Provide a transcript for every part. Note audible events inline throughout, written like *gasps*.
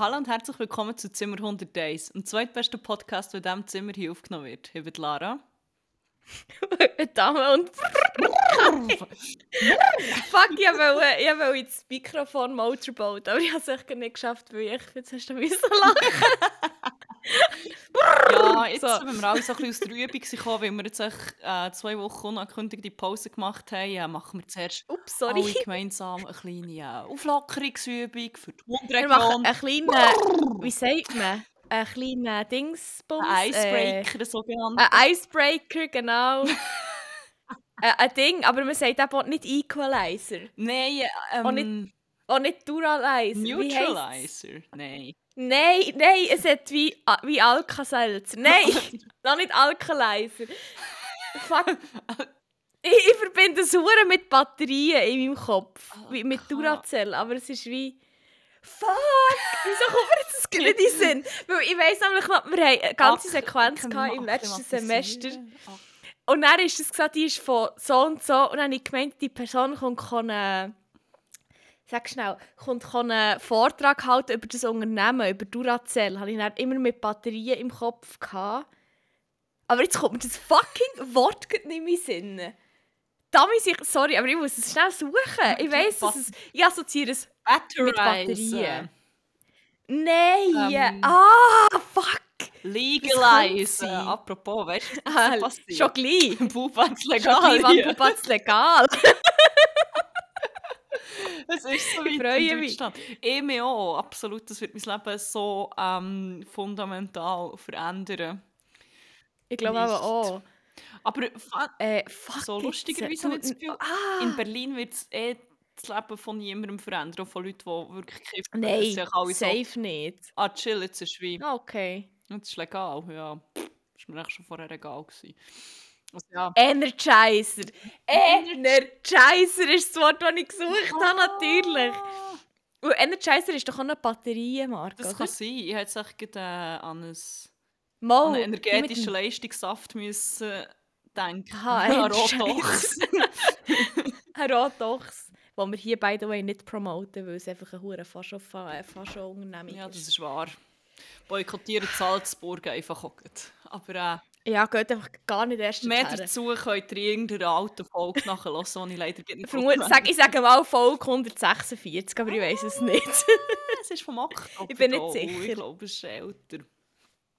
Hallo und herzlich willkommen zu Zimmer 100 Days, dem zweitbesten Podcast, der in diesem Zimmer hier aufgenommen wird. Ich bin Lara. Dame und. *laughs* Fuck, ich wollte, ich wollte ins Mikrofon Motorboat, aber ich habe es echt nicht geschafft, weil ich jetzt hast du müssen lachen. *laughs* ja, jetzt So. sind wir alle so ein bisschen aus der Übung gekommen, weil wir jetzt echt, äh, zwei Wochen unangekündigte Pause gemacht haben. Ja, machen wir zuerst Ups, alle sorry. gemeinsam eine kleine äh, Auflockerungsübung für die Wir machen Mundregion. einen kleinen. Wie sagt man? Einen kleinen Dingsbums. Ein äh, Icebreaker, sogenannt. Ein Icebreaker, genau. *laughs* äh, ein Ding, aber man sagt eben auch nicht Equalizer. Nein, ähm, auch nicht- Duralizer. Neutralizer. Nein. Nein, nein, es hat wie, wie Alka-Seltzer. *laughs* Nein, noch nicht Alkalizer. Fuck. *laughs* Ich, ich verbinde Huren mit Batterien in meinem Kopf. Wie mit. Duracell. Aber es ist wie. Fuck! Wieso kommt mir jetzt das nicht in Sinn? Weil ich weiss nämlich noch, wir haben eine ganze Sequenz gehabt im letzten Semester. Und dann ist es gesagt, die ist von so und so. Und dann habe ich gemeint, die Person kommt äh, sag schnell, kommt einen Vortrag halten über das Unternehmen, über Duracell. Habe ich dann immer mit Batterien im Kopf gehabt. Aber jetzt kommt mir das fucking Wort nicht mehr in den Sinn. Da muss ich, sorry, aber ich muss es schnell suchen. Ich weiss, dass es, ich assoziiere es mit Batterien. Nein! Ähm. ah, fuck! Legalise. sein? Apropos, weißt du, was Ah, passiert? schon gleich. Schon legal. gleich, wann hier. Pubatz legal. *laughs* Es ist so Ich weit freue in mich. Deutschland. Ich mich auch, absolut. Das wird mein Leben so ähm, fundamental verändern. Ich glaube aber auch. Aber Äh, fuck so lustigerweise habe ich das Gefühl, Ah, in Berlin wird es eh das Leben von niemandem verändern, auch von Leuten, die wirklich kiffen. Es Nein, alle so, safe nicht. ah chill, jetzt ist wie, Ah, Okay. jetzt ist legal, ja. Das war mir echt schon vorher egal. Gewesen. Also, ja. Energizer. Energizer ist das Wort, das ich gesucht habe, natürlich. Und Energizer ist doch auch eine Batterienmarke, Das oder? kann sein. Ich hätte echt gerade, äh, an, ein, Mal, an einen energetischen Leistungssaft müssen denken. Aha, An. Rotox. Ein Rotox. *laughs* wo wir hier, by the way, nicht promoten, weil es einfach eine hure Fascho-Unternehmung Ja, das ist. ist wahr. Boykottieren Salzburg einfach auch. Aber Ja, geht einfach gar nicht erst mehr dorthin. dazu könnt ihr in irgendeiner alten Folge nachhören, die ich leider nicht Vermut, sag, ich sage mal Folge 146, aber ich weiß es nicht. *laughs* Es ist vom Oktober. Ich bin nicht Oh, sicher. Ich glaube, es ist älter.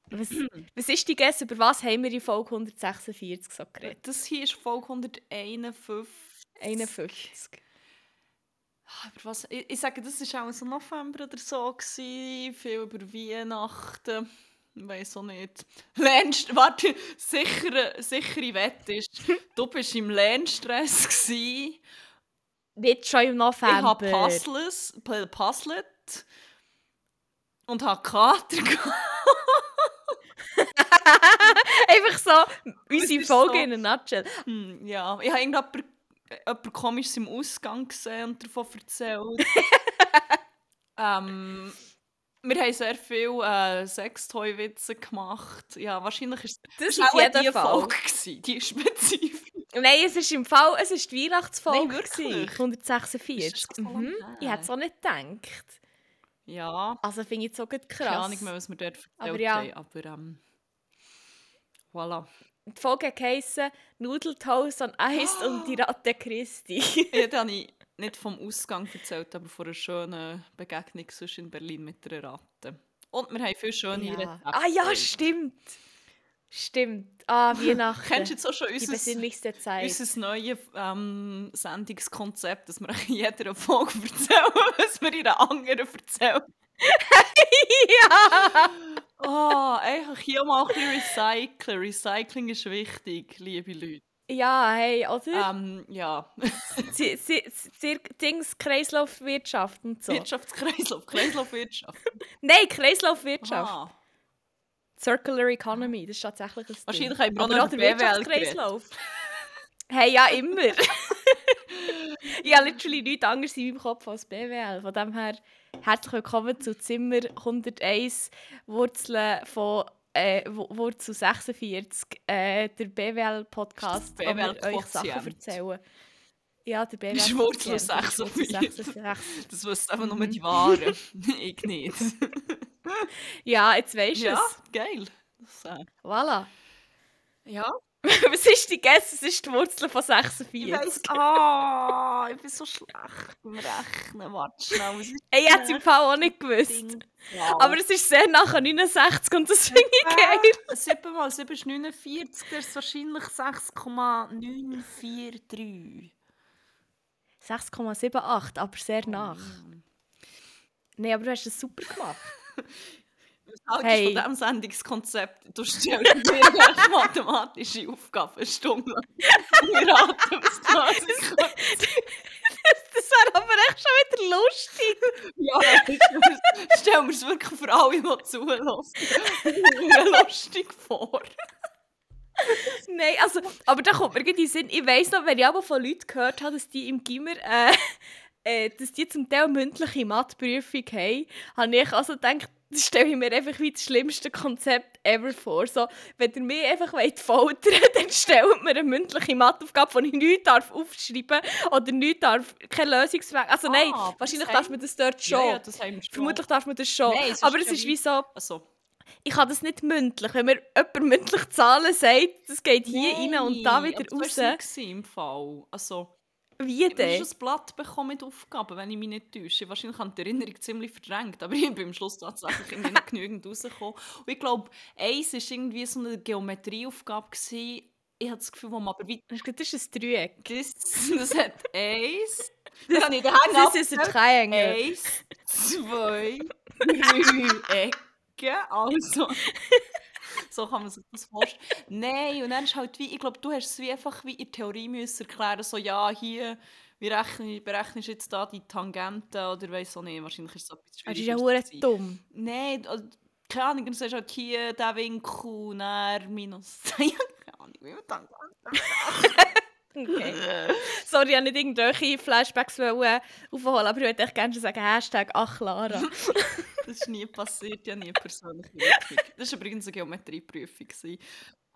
was, was ist die Guess, über was haben wir in Folge 146 so geredet? Das hier ist Folge 151. 51. Ah, Über was? Ich, ich sage, das war auch so November oder so. Gewesen, viel über Weihnachten. Ich weiß auch nicht. Lernst, *laughs* warte, sichere, sichere Wette ist, *laughs* du bist im Lernstress. Gewesen. Nicht schon im Ich November. habe Puzzles, pu- puzzlet und habe Kater. *laughs* Einfach so unsere Folge so- in a nutshell. Hm, ja, ich habe irgendjemand jemand komisches im Ausgang gesehen und davon erzählt. ähm, wir haben sehr viele äh, Sextoy-Witze gemacht. Ja, wahrscheinlich ist Das es auf auch die Fall. Folge, gewesen, die spezifisch. *laughs* Nein, es ist im Fall, es ist die Weihnachtsfolge. Nein, wirklich? gewesen, Ist 146. das so Mhm. Ich hätte es auch nicht gedacht. Ja, Also finde ich es gut krass. keine Ahnung mehr, was wir dort erzählt Aber ja. haben, aber ähm, voilà. Die Folge geheissen Nudeltoast on Eis und die *gasps* Ratte Christi. Ja, da habe ich nicht vom Ausgang erzählt, aber von einer schönen Begegnung sonst in Berlin mit einer Ratte. Und wir haben viele schöne ja. Rezepte. Ah ja, stimmt. Stimmt. Ah, *laughs* Weihnachten. Kennst du jetzt auch schon die unser, besinnlichste Zeit. unser neues ähm, Sendungskonzept, dass wir in *laughs* jeder Folge erzählen, *laughs* was wir in einer anderen erzählen? ja! Oh, einfach hier mal ein bisschen recyceln. Recycling ist wichtig, liebe Leute. Ja, hey, oder? Ähm, ja, *laughs* sie, Dings, Kreislaufwirtschaft und so. Wirtschaftskreislauf, Kreislaufwirtschaft. *laughs* Nein, Kreislaufwirtschaft. Ah, Circular Economy, das ist tatsächlich ein Ding. wahrscheinlich haben wir auch noch. Wirtschaftskreislauf. hey, ja, immer. *laughs* ich habe literally nichts anderes in meinem Kopf als BWL. Von dem her, herzlich willkommen zu Zimmer 101, Wurzeln von äh, Wu- Wurzel 46, äh, der BWL-Podcast, wo wir euch Sachen erzählen. Ja, der BWS. Ist Wurzel 46. 46. Das wissen einfach nur Mhm. die Wahren. *laughs* ich nicht. Ja, jetzt weisst du Ja, es. geil. Das, äh, Voilà. ja. *laughs* Was ist die Guess? Es ist die Wurzel von 46. Ich weiss, ah, ich bin so schlecht im Rechnen. Warte schnell, was ist ich hätte es im Fall auch nicht gewusst. Wow. Aber es ist sehr nach 69 und das finde ich geil. 7 mal 7 ist 49, das ist wahrscheinlich 6,943. 6,78, aber sehr nach. Nein, aber du hast es super gemacht. *laughs* Was Hey. von diesem Sendungskonzept? Du stellst mir eine *laughs* mathematische Aufgabe, Stunde lang. Wir raten, was du hast. Das wäre aber echt schon wieder lustig. Ja, stell mir es wirklich für alle, die zulassen. *laughs* lustig vor. Nein, also, aber da kommt mir den Sinn, ich weiss noch, wenn ich aber von Leuten gehört habe, dass die im Gimmer, äh, äh, dass die zum Teil mündliche Matheprüfung haben, habe ich also gedacht, das stelle ich mir einfach wie das schlimmste Konzept ever vor. So, wenn ihr mich einfach wollt foltern *laughs* dann stellt mir eine mündliche Matheaufgabe, die ich nichts darf aufschreiben oder nichts darf, kein Lösungsweg. Also nein, Ah, wahrscheinlich das darf man das dort schon. Ja, ja, das schon. Vermutlich darf man das schon. Nein, aber es ist wie- so, Also, ich kann das nicht mündlich. Wenn mir jemand mündlich Zahlen sagt, das geht hier rein und da Nein, wieder raus. Das war nicht im Fall. Also, Wie ich habe denn? ein Blatt bekommen mit Aufgaben, wenn ich mich nicht täusche. Wahrscheinlich habe ich die Erinnerung ziemlich verdrängt, aber *laughs* ich bin am Schluss tatsächlich irgendwie nicht genügend rausgekommen. Und ich glaube, eins war irgendwie so eine Geometrieaufgabe. Gewesen. Ich habe das Gefühl, wo man aber wie Das ist ein Dreieck. das, das hat eins. Ich den Das ist ein Triangle. Eins, zwei, drei Ecken. Also, *laughs* so kann man sich das vorstellen. Nein, und dann ist halt wie, ich glaube, du hast es wie einfach wie in der Theorie müssen erklären, so ja, hier, wie rechne, berechnest du jetzt da die Tangenten oder weiss auch nicht, wahrscheinlich ist es etwas Das ist ja hure dumm. Nein, also, keine Ahnung, du sagst halt hier, der Winkel, dann minus, *laughs* ja, keine Ahnung, wie man Tangenten *laughs* Okay. *laughs* Sorry, ich wollte nicht irgendwelche Flashbacks aufholen, aber ich würde echt gerne sagen, Hashtag ach Lara. *laughs* Das ist nie passiert, ja nie persönlich. Das war übrigens eine Geometrieprüfung. Ähm,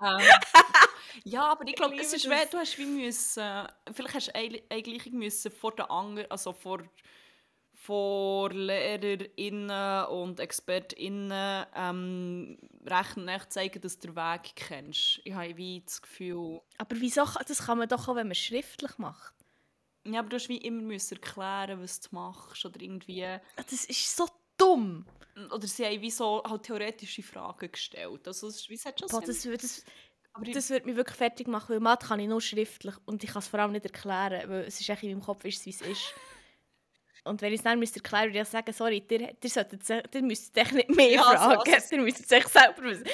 *laughs* ja, aber ich glaube, es ist weh, du hast wie müssen, vielleicht hast du eine eine Gleichung müssen vor den anderen, also vor, vor LehrerInnen und ExpertInnen ähm, rechnen, echt zeigen, dass du den Weg kennst. Ich habe wie das Gefühl, Aber wieso? Das kann man doch auch, wenn man es schriftlich macht. ja, aber du hast wie immer müssen erklären, was du machst oder irgendwie... Ah, Das ist so dumm. Oder sie haben wie so halt theoretische Fragen gestellt. Also es, wie es hat schon Boah, das, das, aber das würde mich wirklich fertig machen, weil Mathe kann ich nur schriftlich und ich kann es vor allem nicht erklären, weil es ist echt in meinem Kopf, ist es, wie es ist. Und wenn ich es dann müsste erklären würde ich sagen, sorry, ihr, ihr, solltet, ihr müsst echt nicht mehr Ja, also, fragen, also- ihr müsst es echt selber wissen. Ihr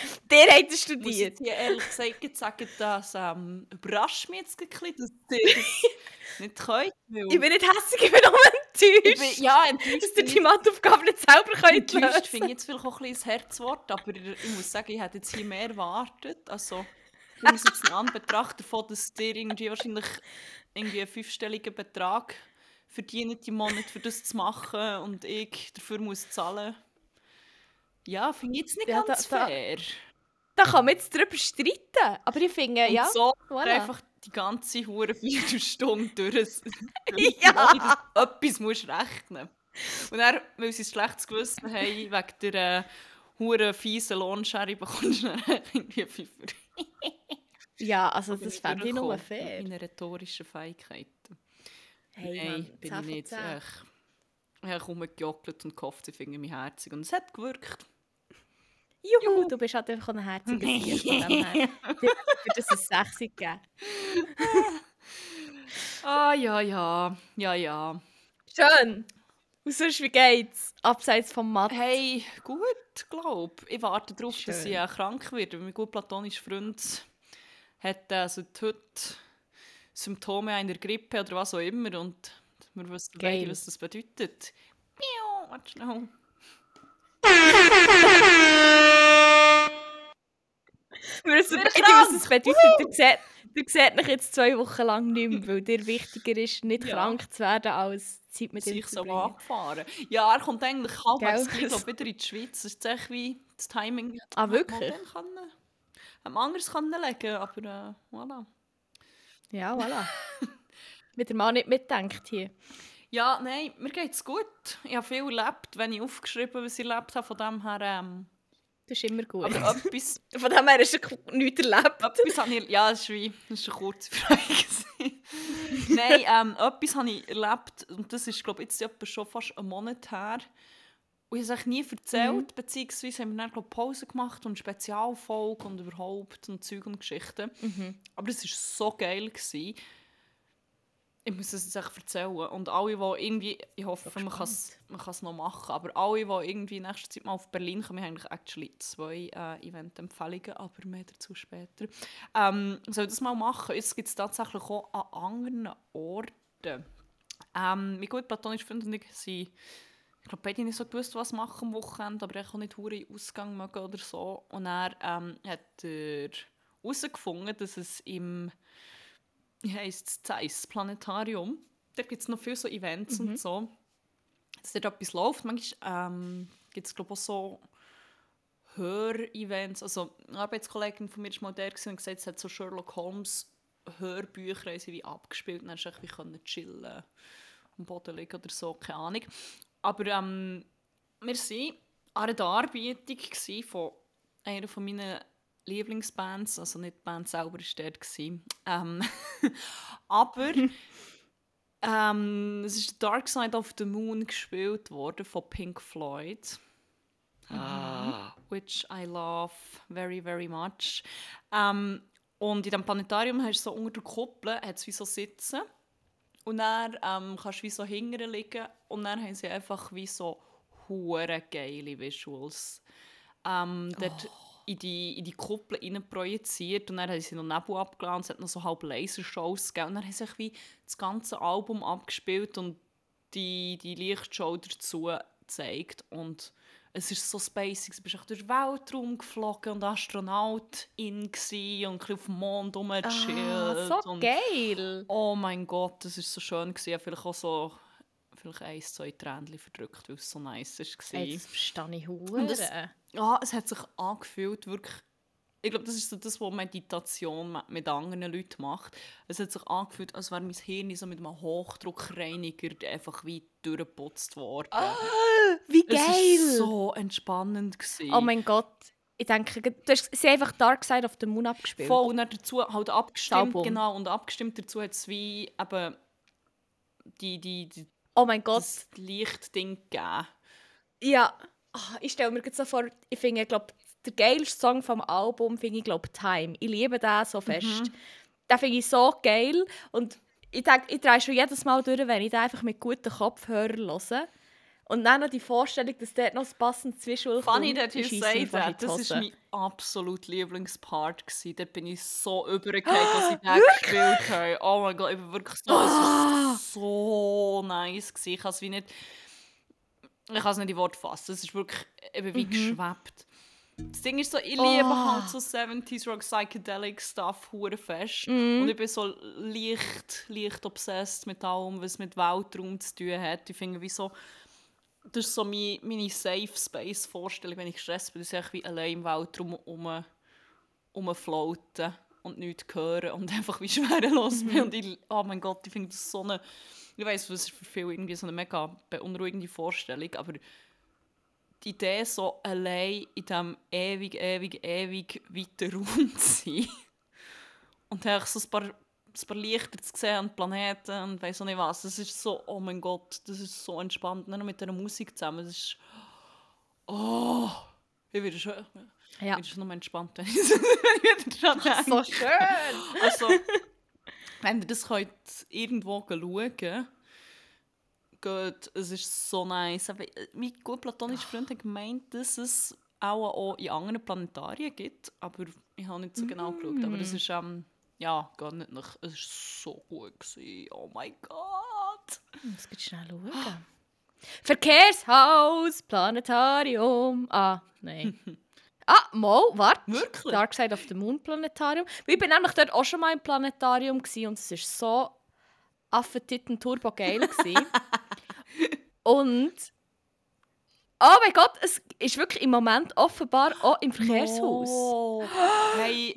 habt es Ich muss studiert. jetzt hier ehrlich gesagt sagen, das ähm, überrascht mich jetzt ein bisschen, dass ihr das *laughs* nicht könnt. Ich bin nicht hässlich, ich bin nur Ich enttäuscht. bin, ja, enttäuscht. dass ihr die ich- Matheaufgabe nicht selber könnt Enttäuscht lösen. finde ich jetzt vielleicht auch ein bisschen ein Herzwort, aber ich muss sagen, ich hätte jetzt hier mehr erwartet. Also, ich muss jetzt in Anbetracht davon, dass dir irgendwie wahrscheinlich irgendwie einen fünfstelligen Betrag verdient im Monat, für das zu machen und ich dafür muss zahlen. Ja, finde ich jetzt nicht Ja, ganz da- fair. Da kann man jetzt drüber streiten. Aber ich finde, Und ja, so voilà. einfach die ganze hure Viertelstunde durch, *laughs* Ja. ja. etwas musst rechnen. Und dann, weil sie ein schlechtes Gewissen haben, *laughs* wegen der äh, hure fiesen Lohnschere bekommst du dann irgendwie Fünfer. ja, also das fände ich nur fair. Mit meinen rhetorischen Fähigkeiten. Hey, Nein, Mann, bin 10 ich nicht. 10. Ich, ich habe rumgejockelt und gehofft, sie finden mich herzig. Und es hat gewirkt. Juhu, du bist halt einfach ein herziger *laughs* Tier von dem her. *laughs* Wird es ein Sechsi geben. *laughs* Ah, ja, ja. Ja, ja. Schön. Und sonst, wie geht's? Abseits vom Mathe. Hey, gut, glaub. Ich warte darauf, dass ich äh, krank werde. Mein gut platonischer Freund hat äh, seit heute Symptome einer Grippe oder was auch immer. Und wir wissen Geil. beide, was das bedeutet. Miau, warte schnell. Wir wissen beide, was das bedeutet. Ihr seht, ihr seht mich jetzt zwei Wochen lang nicht mehr, weil dir wichtiger ist, nicht Ja. krank zu werden, als Zeit mit ihm sich zu so angefahren. Ja, er kommt eigentlich gleich glaub, *laughs* wieder in die Schweiz. Das ist echt wie das Timing. Ah, wirklich? Hätte man anders können legen aber äh, voilà. Ja, voilà. *laughs* Wie der Mann nicht mitdenkt hier. Ja, nein, mir geht es gut. Ich habe viel erlebt, wenn ich aufgeschrieben was ich erlebt habe. Von dem her... Ähm, das ist immer gut. aber *laughs* etwas, Von dem her ist nichts erlebt. etwas habe ich... Ja, das ist wie... Das ist eine kurze Frage. *laughs* nein, ähm, etwas habe ich erlebt. Und das ist, glaube ich, jetzt etwa schon fast einen Monat her. Und ich habe es nie erzählt, beziehungsweise haben wir dann, glaube ich, Pause gemacht und Spezialfolge und überhaupt und Zeug und Geschichten. Aber es war so geil. Gewesen. Ich muss es jetzt echt erzählen. Und alle, die irgendwie, ich hoffe, man kann es man kann's noch machen, aber alle, die irgendwie in nächster Zeit mal auf Berlin kommen, wir haben eigentlich actually zwei äh, Event-Empfehlungen, aber mehr dazu später. Ähm, soll das mal machen? Es gibt es tatsächlich auch an anderen Orten. Ähm, mein gut platonischer Freund und ich sind ich glaube, beide nicht so gewusst, was machen am Wochenende, aber ich auch nicht hure Ausgang mögen oder so. Und er ähm, hat er herausgefunden, dass es im wie heisst es, Zeiss Planetarium, da gibt es noch viele so Events und so, dass dort etwas läuft. Manchmal ähm, gibt es, glaube ich, auch so Hör-Events. Also eine Arbeitskollegin von mir war mal der und gesagt, es hat so Sherlock Holmes Hörbücher wie abgespielt und dann konnte ich chillen, am Boden liegen oder so, keine Ahnung. Aber ähm, wir waren an einer Darbietung von einer von meinen Lieblingsbands, also nicht die Band selber war dort. Ähm, *laughs* aber *laughs* ähm, es ist Dark Side of the Moon gespielt worden von Pink Floyd. Which I love very, very much. Ähm, und in diesem Planetarium hast du so unter der Kuppel wie so Sitzen. Und dann ähm, kannst du wie so hingern liegen und dann haben sie einfach wie so hure geile Visuals ähm, dort in, die, in die Kuppel rein projiziert und dann haben sie noch Nebel abgeladen, es hat noch so halb Lasershows gegeben und dann haben sie wie das ganze Album abgespielt und die, die Lichtshow dazu gezeigt und es ist so spacig, du bist echt durch den Weltraum geflogen und Astronautin und ein bisschen auf dem Mond rumgechillt. Ah, so und geil. Oh mein Gott, das war so schön. Gewesen. Vielleicht auch so vielleicht ein, zwei Tränchen verdrückt, weil es so nice war. Das verstehe ich Und das- hure. Ja, es hat sich angefühlt, wirklich. Ich glaube, das ist so das, was Meditation mit- anderen Leuten macht. Es hat sich angefühlt, als wäre mein Hirn so mit einem Hochdruckreiniger einfach wie durchgeputzt worden. Wie Es war geil. so entspannend. Gewesen. Oh mein Gott. Ich denke, du hast sie einfach Dark Side of the Moon abgespielt. Voll, und dazu halt abgestimmt, Album. genau, und abgestimmt dazu hat es wie eben die, die, die, Oh mein Gott. das Lichtding gegeben. Ja. Ah, ich stelle mir gerade so vor, ich finde, glaub, der geilste Song vom Album finde ich, glaube Time. Ich liebe den so fest. Mhm. Den finde ich so geil. Und ich denke, ich drehe schon jedes Mal durch, wenn ich den einfach mit guten Kopfhörern höre. Und dann noch die Vorstellung, dass dort noch das passende Zwischenschul Funny that you say that. Das war mein absolut Lieblingspart. gewesen. Dort bin ich so übergegangen, *gasps* als sie den gespielt haben. Oh mein Gott, ich bin wirklich so... War so nice. Gewesen. Ich kann es wie nicht... Ich kann es nicht in Wort fassen. Es ist wirklich eben wie geschwebt. Das Ding ist so, ich liebe Oh. halt so 70s Rock Psychedelic Stuff hure fest. Und ich bin so leicht, leicht obsessed mit allem, was mit Weltraum zu tun hat. Ich finde wie so... Das ist so mein, meine Safe Space Vorstellung, wenn ich gestresst bin, dass ich wie allein im Weltraum um, rumfloaten und nichts hören und *laughs* einfach wie schwerelos bin. Und ich, oh mein Gott, ich finde das so eine, ich weiß, das ist für viele irgendwie so eine mega beunruhigende Vorstellung, aber die Idee, so allein in diesem ewig, ewig, ewig weiten Raum *laughs* zu sein und einfach so ein paar, ein paar Lichter zu sehen und Planeten und weiss auch nicht was, das ist so, oh mein Gott, das ist so entspannt, nur mit dieser Musik zusammen, das ist, oh, ich werde schon, Ja. ich schon noch entspannt, *laughs* wenn ich wieder dran So denke. schön. Also, *laughs* wenn ihr das könnt irgendwo schauen geht, es ist so nice. Aber äh, mein gut platonischer Freund hat gemeint, dass es auch, auch in anderen Planetarien gibt, aber ich habe nicht so genau geschaut. Aber es ist, ähm, ja, gar nicht nach. Es war so gut. Gewesen. Oh mein Gott! Muss ich schnell schauen. *gasps* Verkehrshaus, Planetarium. Ah, nein. *laughs* ah, mal, warte. Wirklich? Dark Side of the Moon Planetarium. Ich bin nämlich dort auch schon mal im Planetarium und es war so affetitten turbo geil. *laughs* und oh mein Gott, es ist wirklich im Moment offenbar auch im Verkehrshaus. Oh. *gasps* Hey,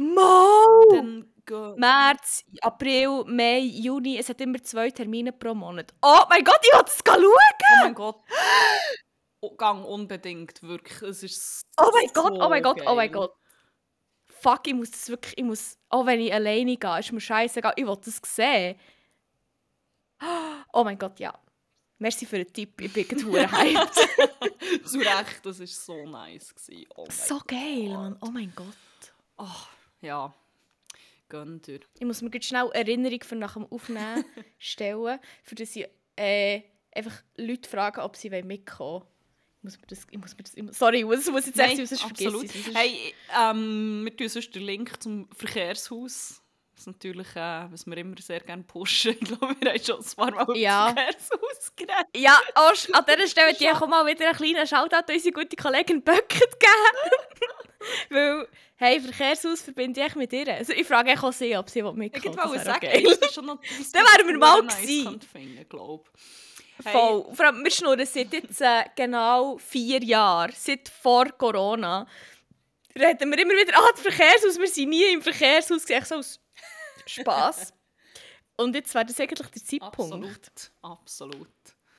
Gott. März, April, Mai, Juni. Es hat immer zwei Termine pro Monat. Oh mein Gott, ich will das schauen! Oh mein Gott. Oh, gang unbedingt, wirklich. Es ist Oh mein Gott, so oh mein Gott, oh mein. Gott. Fuck, ich muss das wirklich, ich muss, auch wenn ich alleine gehe, ist mir scheißegal, ich will das sehen. *gasps* Oh mein Gott, ja. Merci für den Tipp, ich bin gerade hyped. *laughs* Zu Recht, das war so nice. Gewesen. Oh so geil, Mann, oh mein Gott. Oh, ja. Gönnt ihr. Ich muss mir gerade schnell Erinnerung für nach dem Aufnehmen *laughs* stellen, für dass ich äh, einfach Leute fragen, ob sie mitkommen wollen. Ich muss mir das, ich muss mir das, ich muss, sorry, das muss jetzt echt sonst vergesse absolut. ich es. sonst- Hey, ähm, wir tun sonst den Link zum Verkehrshaus. Das ist natürlich, äh, was wir immer sehr gerne pushen. *laughs* Ich glaube, wir haben schon ein paar Mal Ja. geredet. Ja, oh, sch- an dieser Stelle die ich auch mal wieder einen kleinen Shoutout an unsere gute Kollegin Böckert geben. *laughs* Weil, hey, Verkehrshaus verbinde ich mit ihr. Also ich frage auch sie, ob sie Ich mitkommen wollte sagen, geil. das ist schon noch... *laughs* Dann wären wir mal nice gewesen. finden, glaube ich. Voll. Vor allem, wir schnurren seit jetzt äh, genau vier Jahren, seit vor Corona, reden wir immer wieder, ah, das Verkehrshaus, wir sind nie im Verkehrshaus, echt so Spass. *laughs* Und jetzt wäre das eigentlich der Zeitpunkt. Absolut, absolut.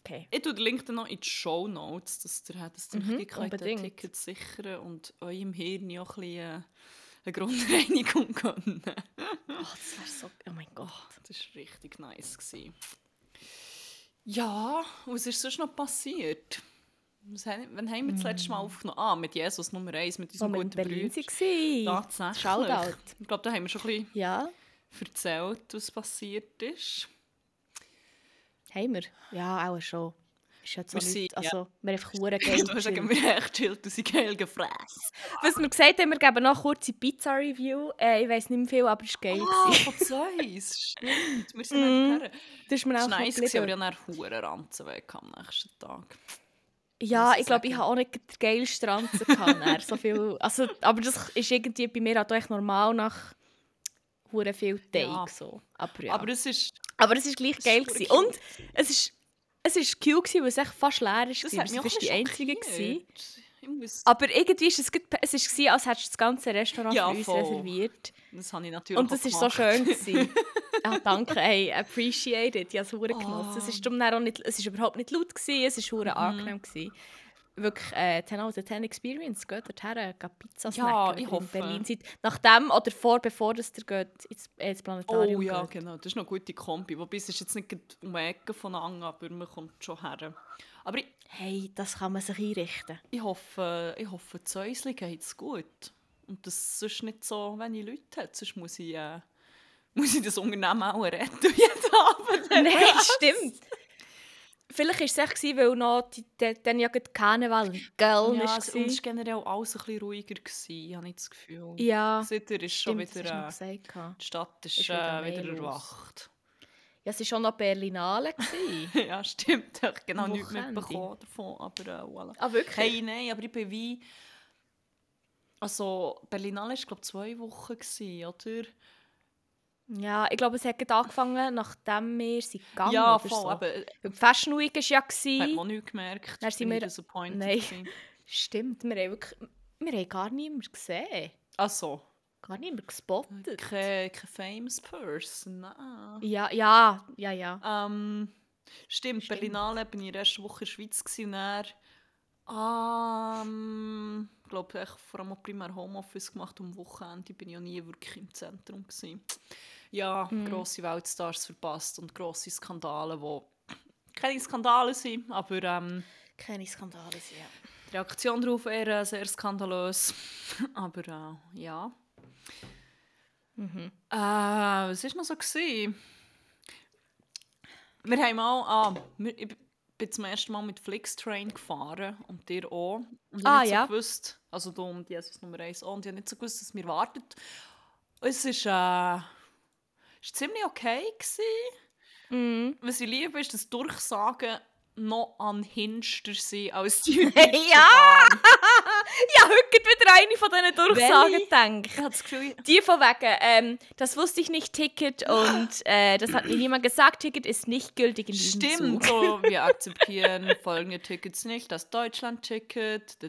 Okay. Ich tue den Link dann noch in die Show Notes, dass ihr, dass ihr Mhm, mhm, könnt ein unbedingt. Ticket sichern und eurem Hirn auch ein bisschen äh, eine Grundreinigung *laughs* gönnen. Oh, das wäre so, oh mein Gott. Das war richtig nice. Gewesen. Ja, was ist sonst noch passiert? Haben, wann haben wir das letzte Mal aufgenommen? Ah, mit Jesus Nummer 1, mit Mm. Wo unserem in guten Berlin Bruder. Tatsächlich. Shoutout. Ich glaube, da haben wir schon ein Ja, bisschen erzählt, was passiert ist. haben wir. Ja, auch schon. Ist jetzt so Wir sind- ja. also, wir haben einfach *laughs* hure geil sagen, gechillt. wir haben echt chillt, dass ich geil gefressen. Was wir gesagt haben, wir geben noch kurze Pizza-Review. Äh, ich weiss nicht mehr viel, aber es war geil. Ah, von Zeus, stimmt. Wir sind *laughs* mm. Das ist mir auch nice, gewesen, aber ich hatte Ranzen weg am nächsten Tag. Ja, ich ich glaube, ich habe auch nicht den geilsten Ranzen gehabt. *laughs* nachher. so viel, also, aber das ist irgendwie bei mir auch echt normal nach hure viel Teig. Ja. So. Aber, ja. Aber aber, es ist... es ist gleich es geil. ist gewesen. Und es ist, es ist cute, gewesen, weil es echt fast leer ist. Das sind ein die gewesen. muss... Aber irgendwie ist es, es ist gewesen, als hättest du das ganze Restaurant Ja, für uns voll. reserviert. Das habe ich natürlich Und das war so schön. Gewesen. ja, *laughs* danke, hey, appreciate it. Ich habe es genossen. Es Ah. ist darum dann auch nicht, es ist überhaupt nicht laut gewesen, es war Mhm. angenehm gewesen. Wirklich, äh, 10 out of 10 Experience. Geht dorthin, geht Pizza Ja, snacken, wenn ich hoffe. in Berlin seid. Nachdem oder vor, bevor das ihr geht, ins, ins Planetarium Oh ja, geht. genau. Das ist noch eine gute Kombi. Wobei es ist jetzt nicht um die Ecke voneinander, aber man kommt schon her. Aber ich, Hey, das kann man sich einrichten. ich hoffe, ich hoffe Zäusli geht es gut. Und dass es sonst nicht so wenige Leute hat. Sonst muss ich, äh, muss ich das Unternehmen auch retten jeden Abend. *laughs* Nein, stimmt. Vielleicht war es echt, gewesen, weil noch die, die, dann ja gerade Karneval Gell Ja, war. es, war generell alles ein bisschen ruhiger, gewesen, habe ich das Gefühl. Ja, Seither ist schon stimmt, das wieder... noch Äh, die Stadt ist, Ist äh, wieder mehr wieder erwacht. Ja, es war auch noch Berlinale. *laughs* ja, stimmt. Ich habe genau nichts mitbekommen davon. Aber äh, voilà. ah, wirklich? Hey, nein, aber ich bin wie... Also, Berlinale war, glaube ich, zwei Wochen, gewesen, oder? Ja, ich glaube, es hat gerade angefangen, nachdem wir sind gegangen ja, voll. so. Aber äh, die Fashion Week war ja. hat Gewesen. man nichts gemerkt. Dann sind wir- disappointed. Nein. gewesen. *laughs* Stimmt, wir haben, wirklich, wir haben gar niemanden gesehen. Ach so. Gar niemanden gespottet. Kein, kein famous person, nein. Ja, ja, ja, ja. Ähm, stimmt, Stimmt. Berlinale bin ich in der ersten Woche in der Schweiz gewesen, und dann, ähm, ich glaube, ich vor allem primär Homeoffice gemacht. Am Wochenende bin ich ja nie wirklich im Zentrum gewesen. Ja, Mhm. grosse Weltstars verpasst und grosse Skandale, wo *coughs* keine Skandale sind, aber ähm, Keine Skandale sind, ja. die Reaktion darauf eher äh, sehr skandalös. *laughs* aber äh, ja. Mhm. Äh, was war noch so? Gewesen? Wir haben mal, ah, wir, ich bin zum ersten Mal mit Flixtrain gefahren und dir auch. Und ich Ah, nicht ja. so gewusst, also du und Jesus Nummer 1 auch, und ich habe nicht so gewusst, dass mir wartet. Es ist, äh, ist ziemlich okay gewesen. Mhm. Was ich liebe, ist das Durchsagen noch anhinschter sind als die *laughs* Ja! *laughs* Ja, heute wieder eine von diesen Durchsagen gedacht. Die von wegen, ähm, das wusste ich nicht, Ticket *gasps* und äh, das hat mir niemand gesagt, Ticket ist nicht gültig in diesem Stimmt, Zug. so, *laughs* wir akzeptieren folgende Tickets nicht. Das Deutschland-Ticket,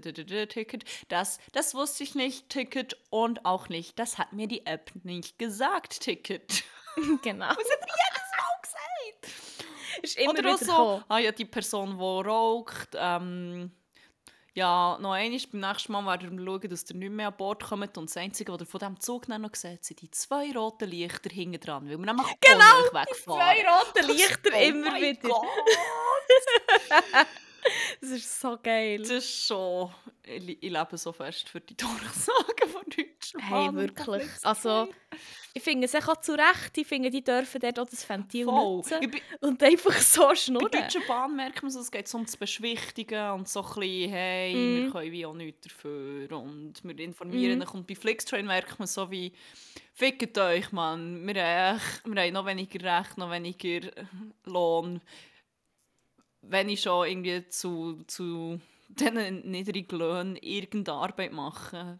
Ticket, das, das wusste ich nicht, Ticket und auch nicht, das hat mir die App nicht gesagt, Ticket. *laughs* genau. Das hat jedes Mal gesagt. Ist immer Oder auch so, gekommen. ah ja, die Person, die raucht, ähm, ja, noch einmal, beim nächsten Mal werden wir schauen, dass ihr nicht mehr an Bord kommt und das Einzige, was ihr von diesem Zug noch seht, sind die zwei roten Lichter hinten dran, weil wir nämlich Genau, euch wegfahren. Zwei rote Lichter Oh immer wieder. Gott. *laughs* Das ist so geil. Das ist schon. Ich, ich lebe so fest für die Durchsagen von Deutschen. Hey, wirklich. Also, ich finde es auch zu Recht. Ich finde, die dürfen dort auch das Ventil Voll. nutzen. Bin- Und einfach so Bei schnurren. der Deutschen Bahn merkt man so, es geht so um das Beschwichtigen und so ein bisschen, hey, Mhm. wir können wie auch nichts dafür und wir informieren euch. Und bei Flixtrain merkt man so wie, fickt euch, Mann, wir haben, echt- wir haben noch weniger Recht, noch weniger Lohn. Wenn ich schon irgendwie zu, zu diesen niedrigen Löhnen irgendeine Arbeit mache,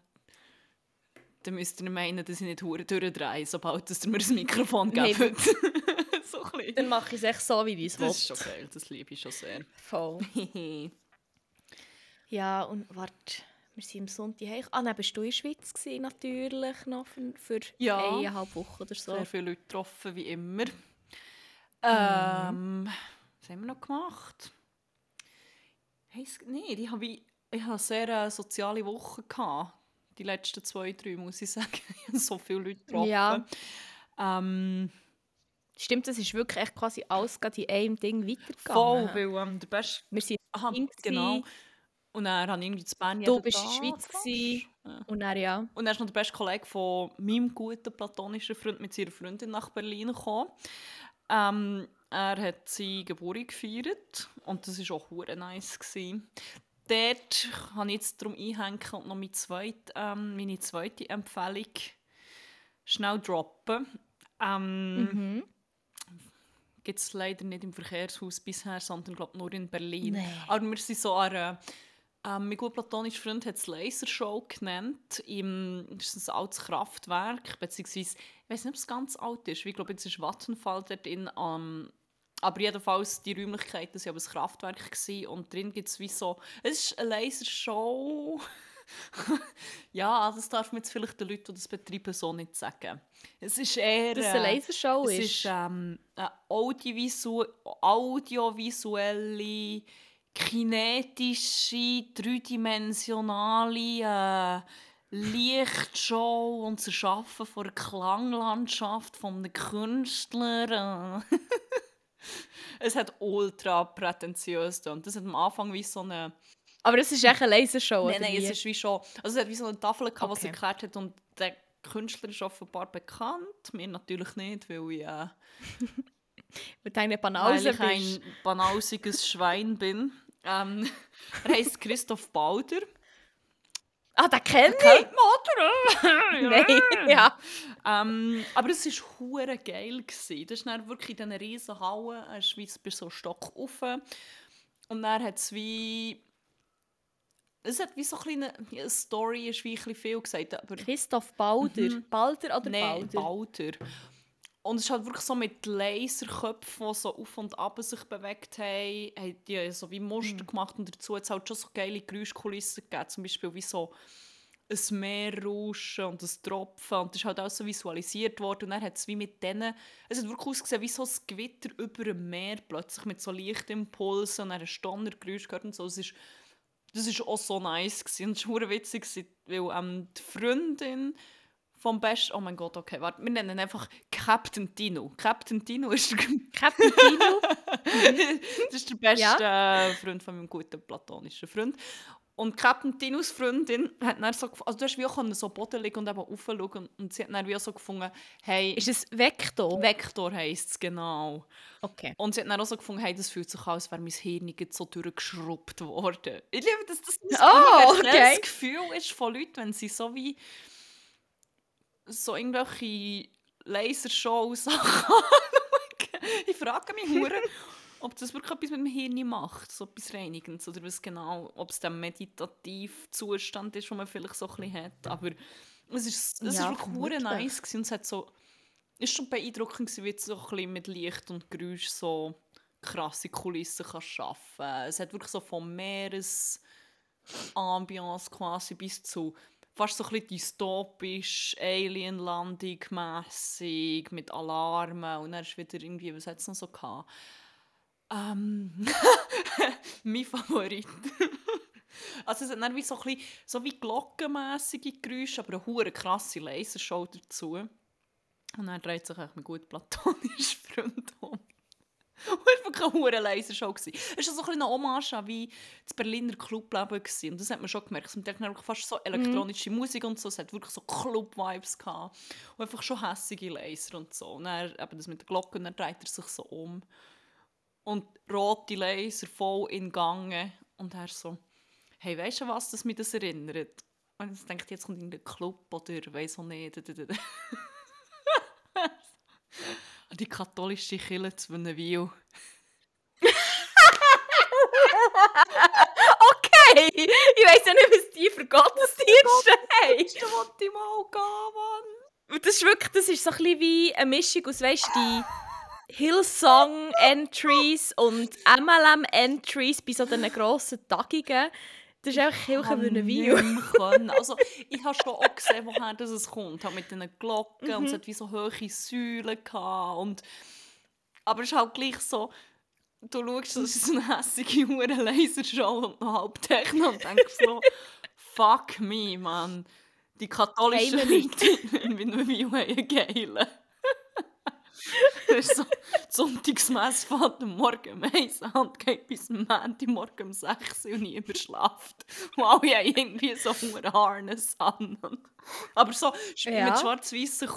dann müsst ihr meinen, dass ich nicht hure durchdrehe, sobald dass ihr mir das Mikrofon Hey, gebt. *laughs* so ein bisschen. Dann mache ich es echt so, wie ich es Das ist will. schon geil, das liebe ich schon sehr. Voll. *laughs* Ja, und warte, wir sind am Sonntag heim. Ah, nein, bist du in der Schweiz gewesen, natürlich noch für, für Ja. eineinhalb Wochen oder so. Sehr viele Leute getroffen, wie immer. Mhm. Ähm, was haben wir noch gemacht? Heiss, nee, ich habe ich habe sehr äh, soziale Woche gehabt. Die letzten zwei, drei, muss ich sagen. *laughs* Ich so viele Leute getroffen. Ja. Ähm, Stimmt, das ist wirklich echt quasi alles gerade in einem Ding weitergegangen. voll, weil ähm, der beste... Wir sind Aha, genau. Und dann habe ich irgendwie zu Bern Du bist in der Schweiz gewesen. Ja. und dann ja. Und dann ist noch der beste Kollege von meinem guten platonischen Freund mit seiner Freundin nach Berlin gekommen. Ähm, er hat seine Geburt gefeiert und das war auch hure nice. Gewesen. Dort kann ich jetzt darum einhängen und noch meine zweite, ähm, meine zweite Empfehlung schnell droppen. Ähm, Mhm. Gibt es leider nicht im Verkehrshaus bisher, sondern glaub, nur in Berlin. Nee. Aber wir sind so an ähm, mein gut platonischer Freund hat es Lasershow genannt. Im, das ist ein altes Kraftwerk, beziehungsweise, ich weiß nicht, ob es ganz alt ist, ich glaube, jetzt ist Vattenfall dort in, ähm, aber jedenfalls, die Räumlichkeiten waren aber ein Kraftwerk gewesen, und drin gibt es wie so, es ist eine Lasershow. *laughs* ja, das darf man jetzt vielleicht den Leuten, die das betreiben, so nicht sagen. Es ist eher... Dass es eine äh, Lasershow es ist. ist ähm, eine audiovisuelle, audiovisuelle, kinetische, dreidimensionale äh, Lichtshow und das Erschaffen von einer Klanglandschaft von einem Künstler. *laughs* es hat ultra prätentiös und das hat am Anfang wie so eine Aber es ist echt eine Lasershow, Nein, nein, wie? es ist wie schon. Also es hat wie so eine Tafel gehabt, was Okay. erklärt hat und der Künstler ist offenbar bekannt. Mir natürlich nicht, weil ich, äh, Mit *laughs* deiner weil Banause ich bist. ein banausiges Schwein bin. Ähm, *laughs* er heißt Christoph Bauder. Ah, den kenne ich! Kennt man, oder? *laughs* Nein, ja. Ähm, aber es war hure geil. Gewesen. Das ist dann wirklich in diesen riesen Hallen. Er ist wie bis so Stock rauf. Und dann hat es wie... Es hat wie so ein eine, eine Story, ist wie ein viel gesagt. Aber Christoph Balder. Mhm. Balder oder Nein, Balder? Balder. Und es ist halt wirklich so mit Laserköpfen, die so auf und ab sich bewegt haben, haben die so wie Muster Mhm. gemacht und dazu hat es halt schon so geile Geräuschkulissen gegeben, zum Beispiel wie so ein Meerrauschen und ein Tropfen und das ist halt auch so visualisiert worden und dann hat es wie mit denen, es hat wirklich ausgesehen wie so ein Gewitter über dem Meer plötzlich mit so Lichtimpulsen und dann ein Donnergeräusch gehört und so, es ist das war auch so nice. Gewesen. Und es war witzig, gewesen, weil ähm, die Freundin vom besten... Oh mein Gott, okay, warte. Wir nennen ihn einfach Captain Tino. Captain Tino ist der, *laughs* Captain Tino? das ist der beste äh, Freund von meinem guten platonischen Freund. Und Captain Tinos Freundin hat dann so... Also du hast wie auch so Boden liegen und eben raufschauen und, sie hat dann wie auch so gefunden, hey... Ist es Vector? Vektor heisst es, genau. okay. Und sie hat dann auch so gefunden, hey, das fühlt sich an, als wäre mein Hirn jetzt so durchgeschrubbt worden. Ich liebe, dass das ein Oh, okay. Gefühl ist von Leuten, wenn sie so wie so irgendwelche Lasershow-Sachen. *laughs* Ich frage mich hure, *laughs* ob das wirklich etwas mit dem Hirn macht, so etwas Reinigendes, oder was genau, ob es der meditativ Zustand ist, den man vielleicht so ein bisschen hat, aber es ist, es Ja, ist wirklich hure nice gewesen und es hat so, ist schon beeindruckend gewesen, wie du so ein bisschen mit Licht und Geräusch so krasse Kulissen kannst schaffen. Es hat wirklich so vom Meeres Ambiance quasi bis zu fast so ein bisschen dystopisch, Alien-Landung mässig mit Alarmen und dann ist wieder irgendwie, was hat es noch so gehabt? Ähm, *laughs* mein Favorit. also es hat dann wie so ein bisschen, so wie glockenmässige Geräusche, aber eine hure krasse Lasershow dazu. Und dann dreht sich eigentlich mein gut platonischer Freund um. Und es war wirklich *laughs* eine hure Lasershow. Es war so ein bisschen eine Hommage an wie das Berliner Clubleben. Und das hat man schon gemerkt. Und hat wirklich fast so elektronische Musik und so. Es hat wirklich so Club-Vibes gehabt. Und einfach schon hässige Laser und so. Und dann eben das mit der Glocke, und dann dreht er sich so um. Und rote Laser voll in Gange. Und er so, hey, weißt du, was das mich das erinnert? Und ich denke, jetzt kommt in den Club oder weiss auch nicht. *laughs* Die katholische Kirche zu Wünnewil. Okay, ich weiss ja nicht, was die für Gottesdienste haben. Da wollte ich mal gehen, Mann. Und das ist wirklich, das ist so ein bisschen wie eine Mischung aus, weißt du, Hillsong-Entries und MLM-Entries bei so diesen grossen Tagungen. Das ist einfach mehr können. Also, ich habe schon auch gesehen, woher das es kommt. Mit diesen Glocken und es hat wie so hohe Säulen gehabt. Und aber es ist halt gleich so, du schaust, das ist so eine hässige hure Lasershow und noch halb Techno und denkst so, *laughs* fuck me, man. Die katholischen Geile Leute *laughs* in Wien haben geilen. *laughs* Das ist so, die Sonntagsmesse fährt am Morgen um 1 an und geht bis am Montagmorgen um 6 Uhr und niemand schlaft. Und alle haben irgendwie so einen Harness an. Aber so Ja. mit schwarz-weißen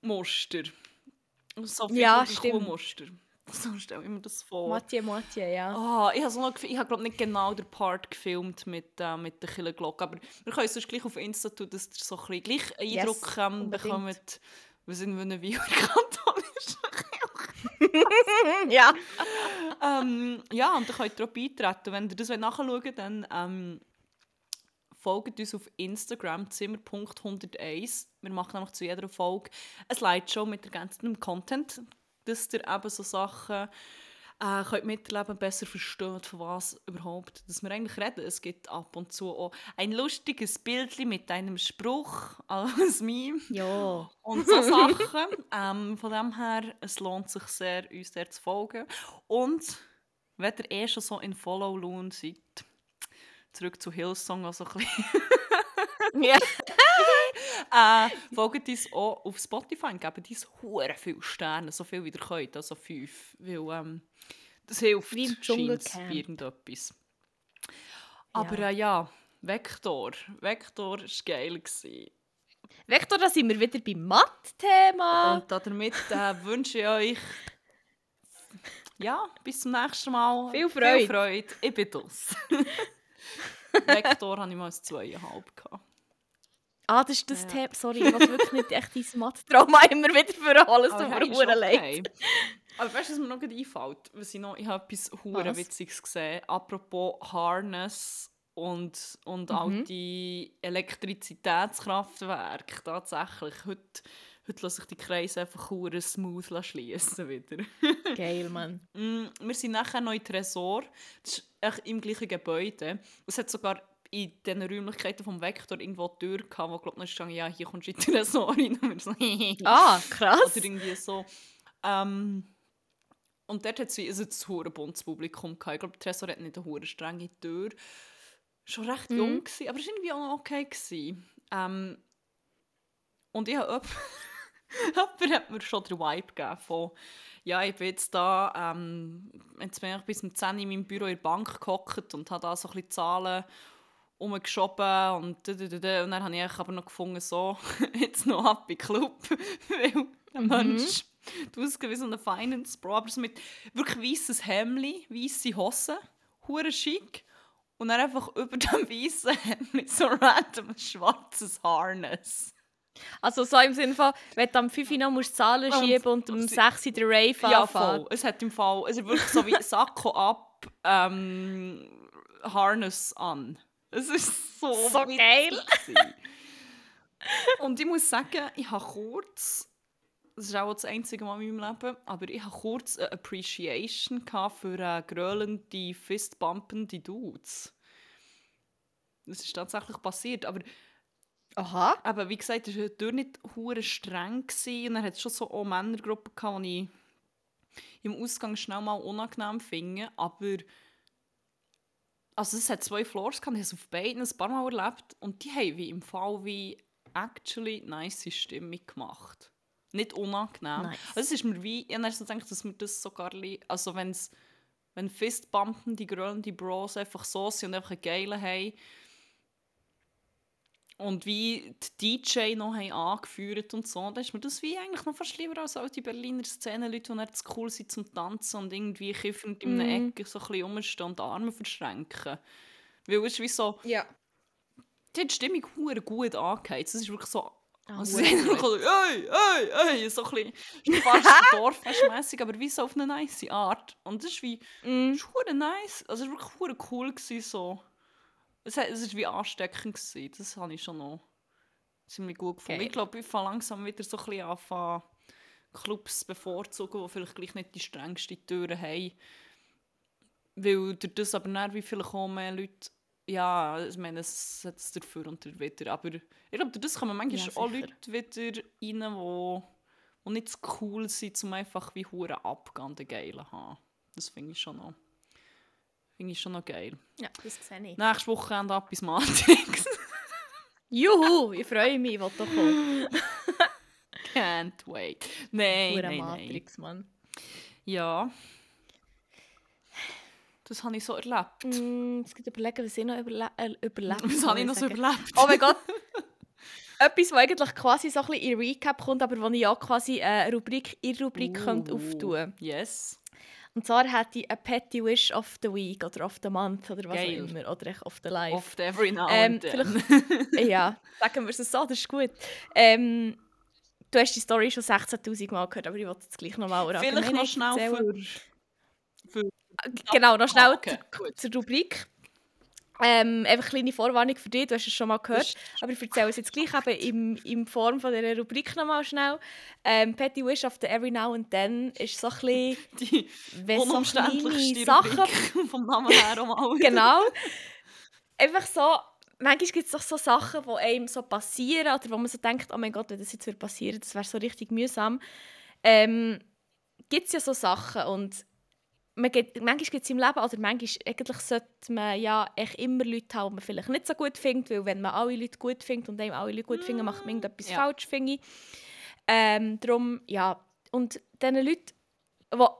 Kuhmuster. So Ja, viele stimmt. *laughs* So stelle ich mir das vor. Mathieu, Mathieu, ja. Ah, ich habe so noch, ich habe glaube nicht genau den Part gefilmt mit, äh, mit der Kirchenglocke, aber wir können es sonst gleich auf Insta tun, dass ihr so ein bisschen gleich einen Yes, Eindruck ähm, bekommt, wir sind wie eine Wiener katholische *laughs* ja. ähm, Ja, und dann könnt ihr auch beitreten. Wenn ihr das nachschauen wollt, dann ähm, folgt uns auf Instagram, zimmer.101. Wir machen nämlich zu jeder Folge eine Slideshow mit ergänzendem Content, dass ihr eben so Sachen äh, könnt miterleben, besser verstehen, von was überhaupt dass wir eigentlich reden. Es gibt ab und zu auch ein lustiges Bildchen mit einem Spruch als *laughs* Meme Ja. und so Sachen. ähm, von dem her, es lohnt sich sehr, uns der zu folgen. Und wenn ihr eh schon so in Follow-Loon seid, zurück zu Hillsong, also ein bisschen, ja. *laughs* äh, folgt uns auch auf Spotify und gebt uns hure viele Sterne, so viel wie ihr könnt, also fünf, weil ähm, das hilft Wie bei irgendetwas. Aber äh, ja, Vektor, Vektor war geil. Gewesen. Vektor, da sind wir wieder beim Matt-Thema. Und damit äh, wünsche ich euch ja, bis zum nächsten Mal. Viel Freude. Viel Freude. Ich bin das. *laughs* Vektor hatte ich mal ein zweieinhalb. Ah, das ist das Ja. Thema. Sorry, ich will wirklich nicht echt dein Matt-Trauma *laughs* immer wieder vorholen. Es tut Aber mir hey, verdammt leid. okay. Aber weißt du, was mir noch einfällt? Was ich, noch, ich habe etwas hure Was? Witziges gesehen. Apropos Harness und, und all Mhm. die Elektrizitätskraftwerke. Tatsächlich. Heute, heute lassen sich die Kreise einfach hure smooth schließen wieder. *laughs* Geil, Mann. Mm, wir sind nachher noch in Tresor. Das ist echt im gleichen Gebäude. Es hat sogar in den Räumlichkeiten vom Vektor irgendwo eine Tür gehabt, wo glaub, ich ja, hier kommst du in Tresor rein. Und wir so, *laughs* Ah, krass. Oder irgendwie so. Ähm, und dort hat es wie also hure buntes Publikum gehabt. Ich glaube, Tresor hat nicht eine hure strenge Tür. Schon recht Mhm. jung gewesen, aber es war irgendwie auch noch okay. Gewesen. Ähm, und ich habe *laughs* jemand hat mir schon den Vibe gegeben von ja, ich bin jetzt da, ähm, jetzt bin ich bis um 10 Uhr in meinem Büro in der Bank gehockt und habe da so ein bisschen Zahlen umgeschoben und da, da, da, da. und dann habe ich aber noch gefunden, so, *laughs* jetzt noch Happy Club, *laughs* weil der Mensch, du hast wie so eine Finance Bro, aber so mit wirklich weisses Hemli, weisse Hosen, hure schick und dann einfach *laughs* über dem weißen Hemli so random ein schwarzes Harness. Also so im Sinne von, wenn du am 5 Uhr noch musst Zahlen Und- schieben und am und- 6 Uhr der Rave Ja, anfängt. voll. Es hat im Fall, es ist wirklich so wie Sakko ab, ähm, Harness an. Es ist so, So geil. Und ich muss sagen, ich habe kurz, das ist auch das einzige Mal in meinem Leben, aber ich habe kurz eine Appreciation für äh, grölende, fistbumpende Dudes. Das ist tatsächlich passiert, aber Aha. aber wie gesagt, es war nicht hure streng. Gewesen. Und dann hat es schon so auch Männergruppen gehabt, die ich im Ausgang schnell mal unangenehm finde. Aber also es hat zwei Floors gehabt, ich habe es auf beiden ein paar Mal erlebt. Und die haben wie im Fall wie actually nice Stimmung gemacht. Nicht unangenehm. Nice. Also es ist mir wie, ich habe so gedacht, dass mir das sogar, also wenn's, wenn Fistbumpen, die grölende Bros einfach so sind und einfach einen geilen haben, und wie die DJ noch haben angeführt und so, dann ist mir das wie eigentlich noch fast lieber als all die Berliner Szenenleute, die zu cool sind zum Tanzen und irgendwie kiffend in einer Mhm. Ecke so ein bisschen rumstehen und die Arme verschränken. Weil es ist wie so, Ja. die hat die Stimmung hure gut angeheizt. Es ist wirklich so, Ah, also sie wirklich *laughs* so, ey, ey, ey, so ein bisschen fast *laughs* dorffestmässig, aber wie so auf eine nice Art. Und das ist wie, Mm. es ist nice, also es war wirklich cool gewesen, so. Es, ist wie ansteckend gewesen. das habe ich schon noch ziemlich gut gefunden. Geil. Ich glaube, ich fange langsam wieder so ein bisschen anfangen, Clubs zu bevorzugen, die vielleicht gleich nicht die strengsten Türen haben. Weil durch das aber dann wie vielleicht auch mehr Leute, ja, ich meine, es hat es dafür und wieder, aber ich glaube, durch das kommen manchmal Ja, auch. Leute wieder rein, die die nicht so cool sind, um einfach wie hure Abgang und einen geilen haben. Das finde ich schon noch, finde ich schon noch geil. Ja, das sehe ich. Nächste Woche ab bis Matrix. *laughs* Juhu, ich freue mich, ich will doch kommen. *laughs* Can't wait. Nein, Hure nein, nein. Matrix, Mann. Ja. Das habe ich so erlebt. Mm, Jetzt geht überlegen, was ich noch überle äh, überlebt Was soll habe ich noch so überlebt? Oh mein Gott. *laughs* Etwas, was eigentlich quasi so ein bisschen in Recap kommt, aber wo ich auch quasi eine Rubrik in Rubrik könnte Uh, auftun Yes. Und zwar hätte ich eine Petty Wish of the Week oder of the month oder was Geil. auch immer. Oder of the life. Oft every now Ähm, and then. *laughs* ja, sagen wir es so, das ist gut. Ähm, du hast die Story schon 16'000 Mal gehört, aber ich wollte jetzt gleich nochmal Vielleicht noch schnell für... für Genau, noch schnell Ah, okay, zur, zur Rubrik. Ähm, einfach eine kleine Vorwarnung für dich, du hast es schon mal gehört. Aber ich erzähle es jetzt gleich eben in, in Form von dieser Rubrik nochmal schnell. Ähm, Petty Wish of the Every Now and Then ist so ein bisschen, *laughs* die so unumständlichste kleine Sachen... *laughs* Vom Namen her mal. Genau. *laughs* Einfach so, manchmal gibt es doch so Sachen, die einem so passieren oder wo man so denkt, oh mein Gott, wenn das jetzt würde passieren, das wäre so richtig mühsam. Ähm, gibt es ja so Sachen und man geht, manchmal gibt es im Leben, oder manchmal eigentlich sollte man ja echt immer Leute haben, die man vielleicht nicht so gut findet, weil wenn man alle Leute gut findet und einem alle Leute gut finden, macht man irgendetwas Ja. falsch, finde ich. Ähm, darum, ja, und diesen Leuten,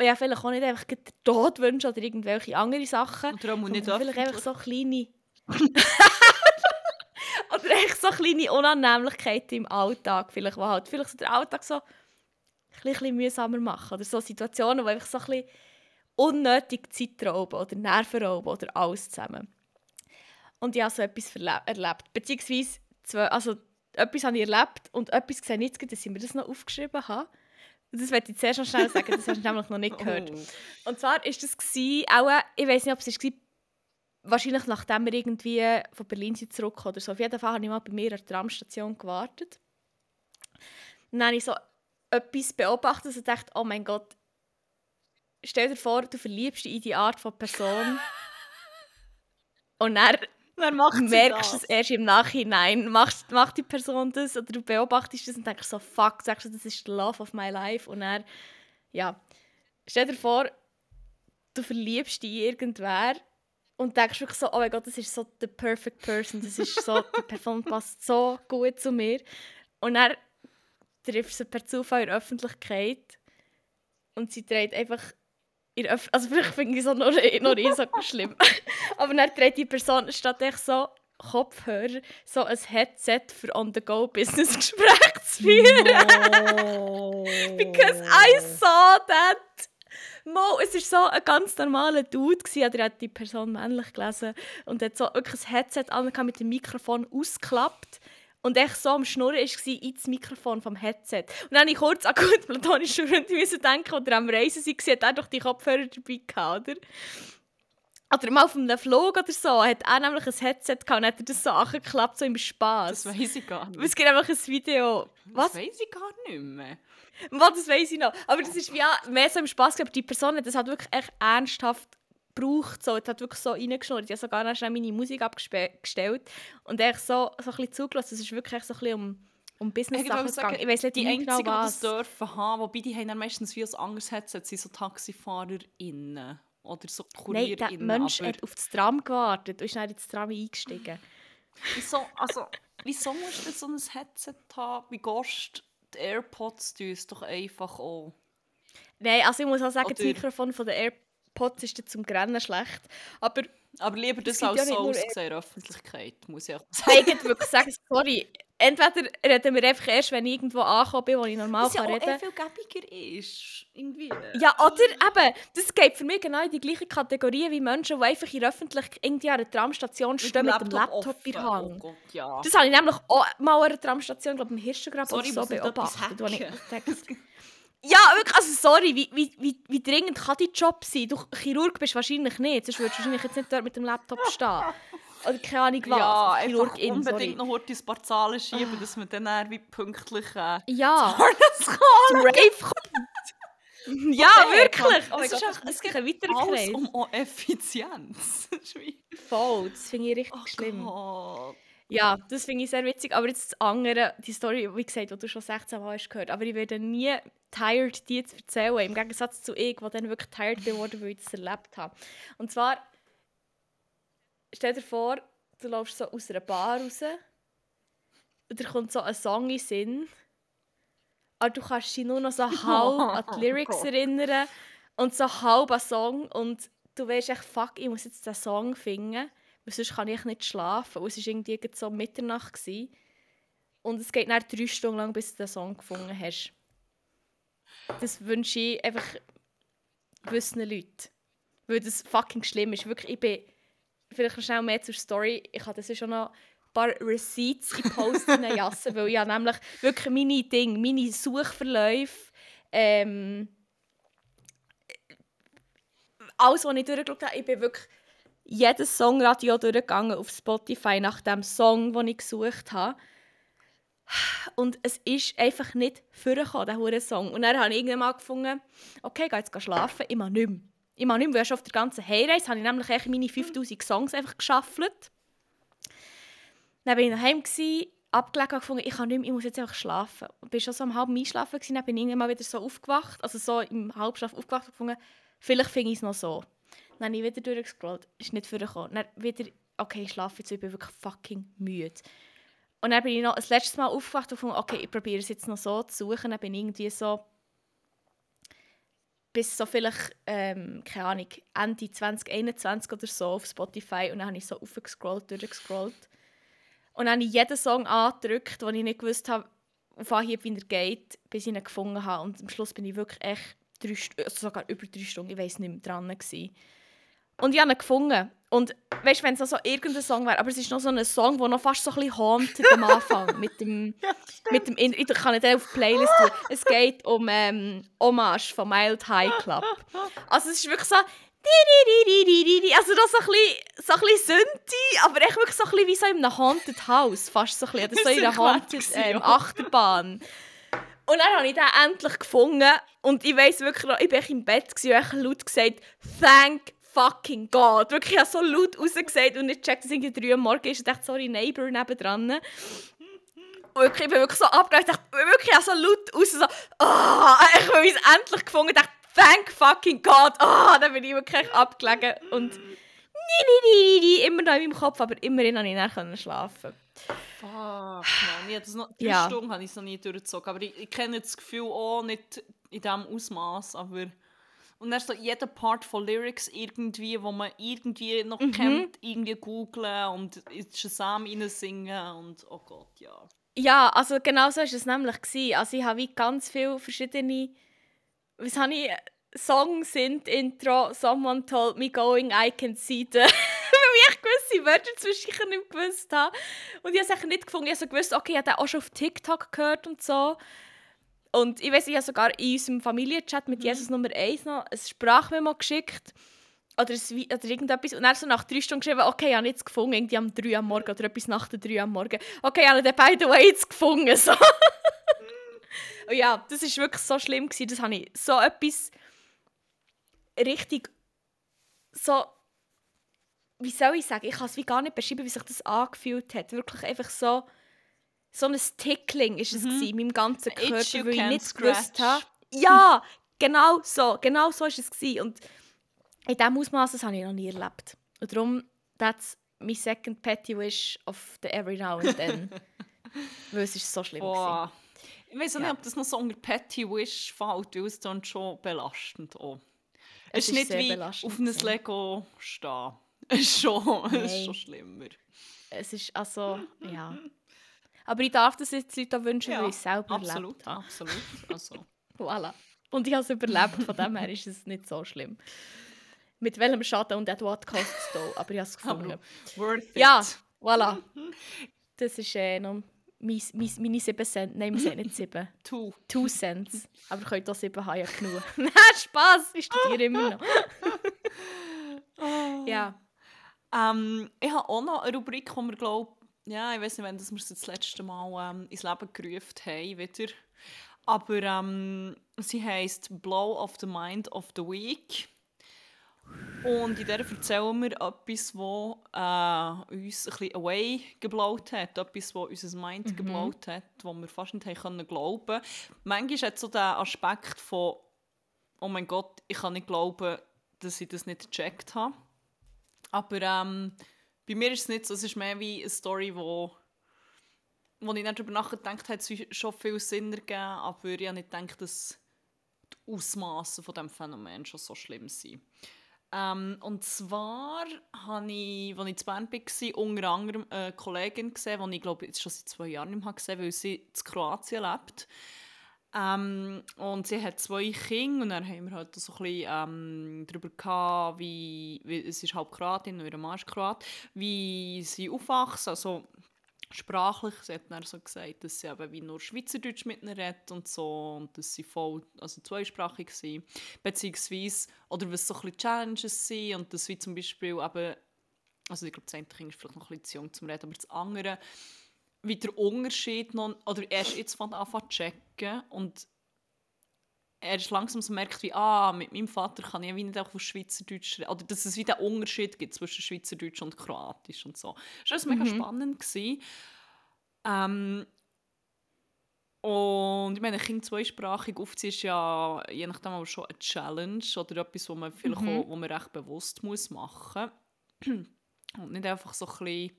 die ja vielleicht auch nicht einfach den Tod wünschen oder irgendwelche andere Sachen, Und darum muss nicht vielleicht einfach so kleine... *laughs* oder echt so kleine Unannehmlichkeiten im Alltag, vielleicht, die halt vielleicht so den Alltag so ein bisschen mühsamer machen. Oder so Situationen, die einfach so ein bisschen unnötig Zeit rauben oder Nerven rauben oder alles zusammen. Und ich habe so etwas erlebt. Beziehungsweise, zwei, also etwas habe ich erlebt und etwas sehe ich jetzt, dass ich mir das noch aufgeschrieben habe. Das werde ich zuerst noch schnell sagen, das hast du *laughs* nämlich noch nicht gehört. Oh. Und zwar war das, gewesen, auch, äh, ich weiß nicht, ob es war, wahrscheinlich nachdem wir irgendwie von Berlin sind zurückgekommen oder so. Auf jeden Fall habe ich mal bei mir an der Tramstation gewartet. Und dann habe ich so etwas beobachtet und dachte, oh mein Gott, stell dir vor, du verliebst dich in die Art von Person. *laughs* und dann sie merkst du es erst im Nachhinein. Macht, macht die Person das oder du beobachtest das und denkst so, fuck, sagst du, das ist the love of my life. Und dann, ja, stell dir vor, du verliebst dich in irgendwer und denkst wirklich so, oh mein Gott, das ist so the perfect person, das ist so, die Person passt so gut zu mir. Und dann triffst du sie per Zufall in der Öffentlichkeit und sie dreht einfach in Öff also vielleicht finde ich es noch, noch nicht so schlimm. *laughs* Aber dann dreht die Person statt echt so Kopfhörer so ein Headset für On-the-Go-Business-Gespräche zu führen. *laughs* No. Because I saw that. Mo, es war so ein ganz normaler Dude, gewesen, oder hat die Person männlich gelesen und hat so wirklich ein Headset an mit dem Mikrofon ausgeklappt und echt so am Schnurren war ins Mikrofon vom Headset. Und dann habe ich kurz an gut platonische Freunde denken, oder am Reisen waren, hat er doch die Kopfhörer dabei gehabt, oder? Oder mal auf einem Flug oder so, hat er nämlich ein Headset gehabt und hat er das so angeklappt, so im Spaß. Das weiß ich gar nicht. Es gibt einfach ein Video. Was? Das weiß ich gar nicht mehr. Was, das weiß ich noch. Aber das ist ja, mehr so im Spaß, aber die Person hat das halt wirklich echt ernsthaft gebraucht. So, hat wirklich so reingeschnurrt. Ich habe sogar schnell meine Musik abgestellt und echt so, so ein bisschen zugelassen. Es ist wirklich so ein bisschen um, um Business-Sachen gegangen. Ich weiß nicht die genau einzigen, die was. das dürfen haben, wobei die haben dann meistens wie ein anderes Headset, sind so TaxifahrerInnen oder so Nein, KurierInnen. der Mensch aber hat auf das Tram gewartet und ist dann ins Tram eingestiegen. wieso, also, wieso musst du so ein Headset haben? Wie gehst du die AirPods tun es doch einfach auch. Nein, also ich muss auch sagen, das Oder- Mikrofon von der AirPods ist dann zum Grennen schlecht. Aber Aber lieber das als ja so nicht nur aussehen in der Öffentlichkeit, muss ich auch *laughs* sagen. ich würde sagen, sorry, entweder reden wir einfach erst, wenn ich irgendwo angekommen bin, wo ich normal ja kann auch reden eh viel gäbiger ist. Irgendwie. Ja, oder eben, das geht für mich genau in die gleiche Kategorie wie Menschen, die einfach in der Öffentlichkeit irgendwie an einer Tramstation stehen mit dem Laptop in der. Hand. Oh Gott, ja. Das habe ich nämlich auch mal an einer Tramstation, glaube ich, im Hirschengrab Sorry, oder so beobachtet. wo ich *laughs* Ja, wirklich, also sorry, wie, wie, wie, wie dringend kann dein Job sein? Du Chirurg bist wahrscheinlich nicht, sonst würdest du wahrscheinlich jetzt nicht dort mit dem Laptop stehen. Oder keine Ahnung was. ja, Also Chirurgin, unbedingt sorry. noch heute ein paar Zahlen schieben, dass man dann eher wie pünktlich äh, Ja, zum Rave *laughs* kommt. *laughs* ja, Okay, wirklich. Oh Es ist Gott, einfach- es es gibt einen Alles um auch Effizienz. *laughs* Ist Voll, das finde ich richtig Oh schlimm. Gott. Ja, das finde ich sehr witzig. Aber jetzt das andere, die Story, wie gesagt, die du schon 16 Mal hast gehört. Aber ich werde nie tired, die zu erzählen. Im Gegensatz zu ich, die dann wirklich tired geworden weil ich das erlebt habe. Und zwar, stell dir vor, du läufst so aus einer Bar raus und da kommt so ein Song in den Sinn. Aber du kannst dich nur noch so *laughs* halb an die Lyrics erinnern und so halb an den Song. Und du weißt echt, fuck, ich muss jetzt den Song finden. Weil sonst kann ich nicht schlafen. Und es war irgendwie so Mitternacht. Gewesen. Und es geht dann drei Stunden lang, bis du den Song gefunden hast. Das wünsche ich einfach gewissen Leuten. Weil das fucking schlimm ist. Wirklich, ich bin... Vielleicht noch schnell mehr zur Story. Ich habe das schon noch ein paar Receipts in Post jassen, weil habe nämlich wirklich meine Dinge, meine Suchverläufe, ähm, alles, was ich durchgeschaut habe, ich bin wirklich jedes Songradio durchgegangen auf Spotify nach dem Song, den ich gesucht habe. Und es ist einfach nicht vorgekommen, hure Song. Und dann habe ich irgendwann mal gefunden, okay, gehe jetzt schlafen, ich mache nicht mehr. Ich mache nicht mehr, weil auf der ganzen Heimreise habe ich nämlich meine 5000 Songs einfach geschaffelt. Dann war ich daheim, gewesen, abgelegt und gefunden, ich kann nicht mehr, ich muss jetzt einfach schlafen. Ich war schon so am halben Einschlafen, dann bin ich irgendwann mal wieder so aufgewacht, also so im Halbschlaf aufgewacht und gefunden, vielleicht finde ich es noch so. Dann habe ich wieder durchgescrollt, ist nicht vorgekommen. Dann wieder, okay, ich schlafe jetzt, ich bin wirklich fucking müde. Und dann bin ich noch das letzte Mal aufgewacht und gefunden, okay, ich probiere es jetzt noch so zu suchen. Dann bin ich irgendwie so bis so vielleicht, ähm, keine Ahnung, Ende 2021 oder so auf Spotify und dann habe ich so aufgescrollt, durchgescrollt. Und dann habe ich jeden Song angedrückt, den ich nicht gewusst habe, auf Anhieb, wie er geht, bis ich ihn gefunden habe. Und am Schluss bin ich wirklich echt drei, also sogar über drei Stunden, ich weiß nicht mehr, dran gewesen. Und ich habe ihn gefunden. Und weißt du, wenn es noch so irgendein Song wäre, aber es ist noch so ein Song, der noch fast so ein bisschen haunted am Anfang. *laughs* mit dem, mit dem ich kann nicht auf die Playlist tun. Es geht um ähm, Hommage von Mild High Club. Also es ist wirklich so. Also das so ein bisschen, so ein bisschen Synthi, aber echt wirklich so ein bisschen wie so in einem Haunted House, fast so ein bisschen. Oder so *laughs* in einer Haunted ähm. Achterbahn. Und dann habe ich den endlich gefunden und ich weiss wirklich noch, ich war im Bett und habe laut gesagt, «Thank fucking God!» Wirklich, ich habe so laut rausgesagt und ich checkt, dass es irgendwie 3 Uhr morgens ist und dachte, «Sorry, Neighbor nebendran.» Und wirklich, ich bin wirklich so abgegangen, ich dachte wirklich auch so laut raus, so «Ah!» Ich habe es endlich gefunden und dachte, «Thank fucking God!» Ah, dann bin ich wirklich abgelegen und immer noch in meinem Kopf, aber immerhin konnte ich können schlafen. Fuck, man. Ich habe das noch, drei Ja. Stunden habe ich es noch nie durchgezogen. Aber ich, ich kenne das Gefühl auch nicht in diesem Ausmaß. Aber und dann ist so jeder Part von Lyrics irgendwie, wo man irgendwie noch Mhm. kennt, irgendwie googlen und in Shazam singen und oh Gott, ja. Ja, also genau so war es nämlich. Gewesen. Also ich habe ganz viele verschiedene... Was habe ich? Song sind Intro «Someone told me going, I can see the...» *laughs* Weil ich gewisse Wörter zwischen nicht gewusst habe. Und ich habe es nicht gefunden. Ich habe so gewusst, okay, ich habe den auch schon auf TikTok gehört und so. Und ich weiß, ich habe sogar in unserem Familienchat mit mhm. Jesus Nummer 1 noch ein Sprachmemo geschickt. Oder, ein, oder irgendetwas. Und dann so nach drei Stunden geschrieben, okay, ich habe nichts gefunden, irgendwie am 3 am Morgen oder etwas nach der 3 am Morgen. Okay, ich habe den by the way jetzt gefunden. So. *laughs* und ja, das war wirklich so schlimm. Gewesen. Das habe ich so etwas richtig so wie soll ich sagen, ich kann es wie gar nicht beschreiben, wie sich das angefühlt hat. Wirklich einfach so so ein Tickling ist es mhm. in meinem ganzen Körper, weil ich nicht gewusst habe. Ja, genau so, genau so ist es gewesen. Und in diesem Ausmaß das habe ich noch nie erlebt. Und darum, that's my second petty wish of the every now and then. *laughs* weil es ist so schlimm oh. Ich weiß ja. nicht, ob das noch so unter petty wish fällt, weil es dann schon belastend auch. Es, es ist, nicht wie auf einem Lego stehen. *laughs* Es ist schon, es ist schon schlimmer. Es ist also, ja. Aber ich darf das jetzt Leuten wünschen, ja, weil ich es selber absolut, erlebt habe. Absolut, also. *laughs* voilà. Und ich habe es überlebt, von dem her ist es nicht so schlimm. Mit welchem Schaden und Edward kostet es da, aber ich habe es gefunden. worth it. Ja, voilà. *laughs* Das ist äh, noch mein, mein, meine 7 Cent. Nein, wir sagen nicht 7. 2. 2 Cents. Aber ihr könnt auch 7 haben, ja genug. *laughs* Nein, Spaß, ich studiere immer noch. oh. Ja. Ähm, ich habe auch noch eine Rubrik, wo wir glaube ja, ich weiß nicht, wenn wir es das letzte Mal ähm, ins Leben gerufen haben, wieder. Aber ähm, sie heisst Blow of the Mind of the Week. Und in der erzählen wir etwas, das äh, uns ein bisschen away geblowt hat. Etwas, das unser Mind mhm. geblowt hat, wo wir fast nicht haben glauben können. Manchmal hat so der Aspekt von «Oh mein Gott, ich kann nicht glauben, dass ich das nicht gecheckt habe». Aber ähm, bei mir ist es nicht so, es ist mehr wie eine Story, wo, wo ich nicht darüber nachgedacht habe, es schon viel Sinn ergeben, aber ich habe nicht gedacht, dass die Ausmaße von diesem Phänomen schon so schlimm sind. Ähm, und zwar habe ich, als ich zu Bern war, unter anderem eine Kollegin gesehen, die ich glaube jetzt schon seit zwei Jahren nicht mehr gesehen habe, weil sie in Kroatien lebt. Ähm, und sie hat zwei Kinder und dann haben wir halt so ein bisschen ähm, darüber gehabt, wie, wie, es ist halb Kroatin und ihr Mann ist Kroat, wie sie aufwachsen, also sprachlich. Sie hat dann so gesagt, dass sie eben wie nur Schweizerdeutsch mit ihnen redet und so und dass sie voll, also zweisprachig sind, beziehungsweise, oder was so ein bisschen Challenges sind und dass wie zum Beispiel eben, also ich glaube, das eine Kind ist vielleicht noch ein bisschen zu jung zum Reden, aber das andere wie der Unterschied noch, oder erst jetzt von anfangen zu checken und er ist langsam so merkt, wie, ah, mit meinem Vater kann ich wie nicht auch auf Schweizerdeutsch reden. Oder dass es wieder einen Unterschied gibt zwischen Schweizerdeutsch und Kroatisch und so. Das war mhm. mega spannend. Gewesen. Ähm, und ich meine, Kind zweisprachig aufziehen ist ja je nachdem aber schon eine Challenge oder etwas, wo man vielleicht mhm. auch, wo man recht bewusst muss machen muss. *clears throat* Und nicht einfach so ein bisschen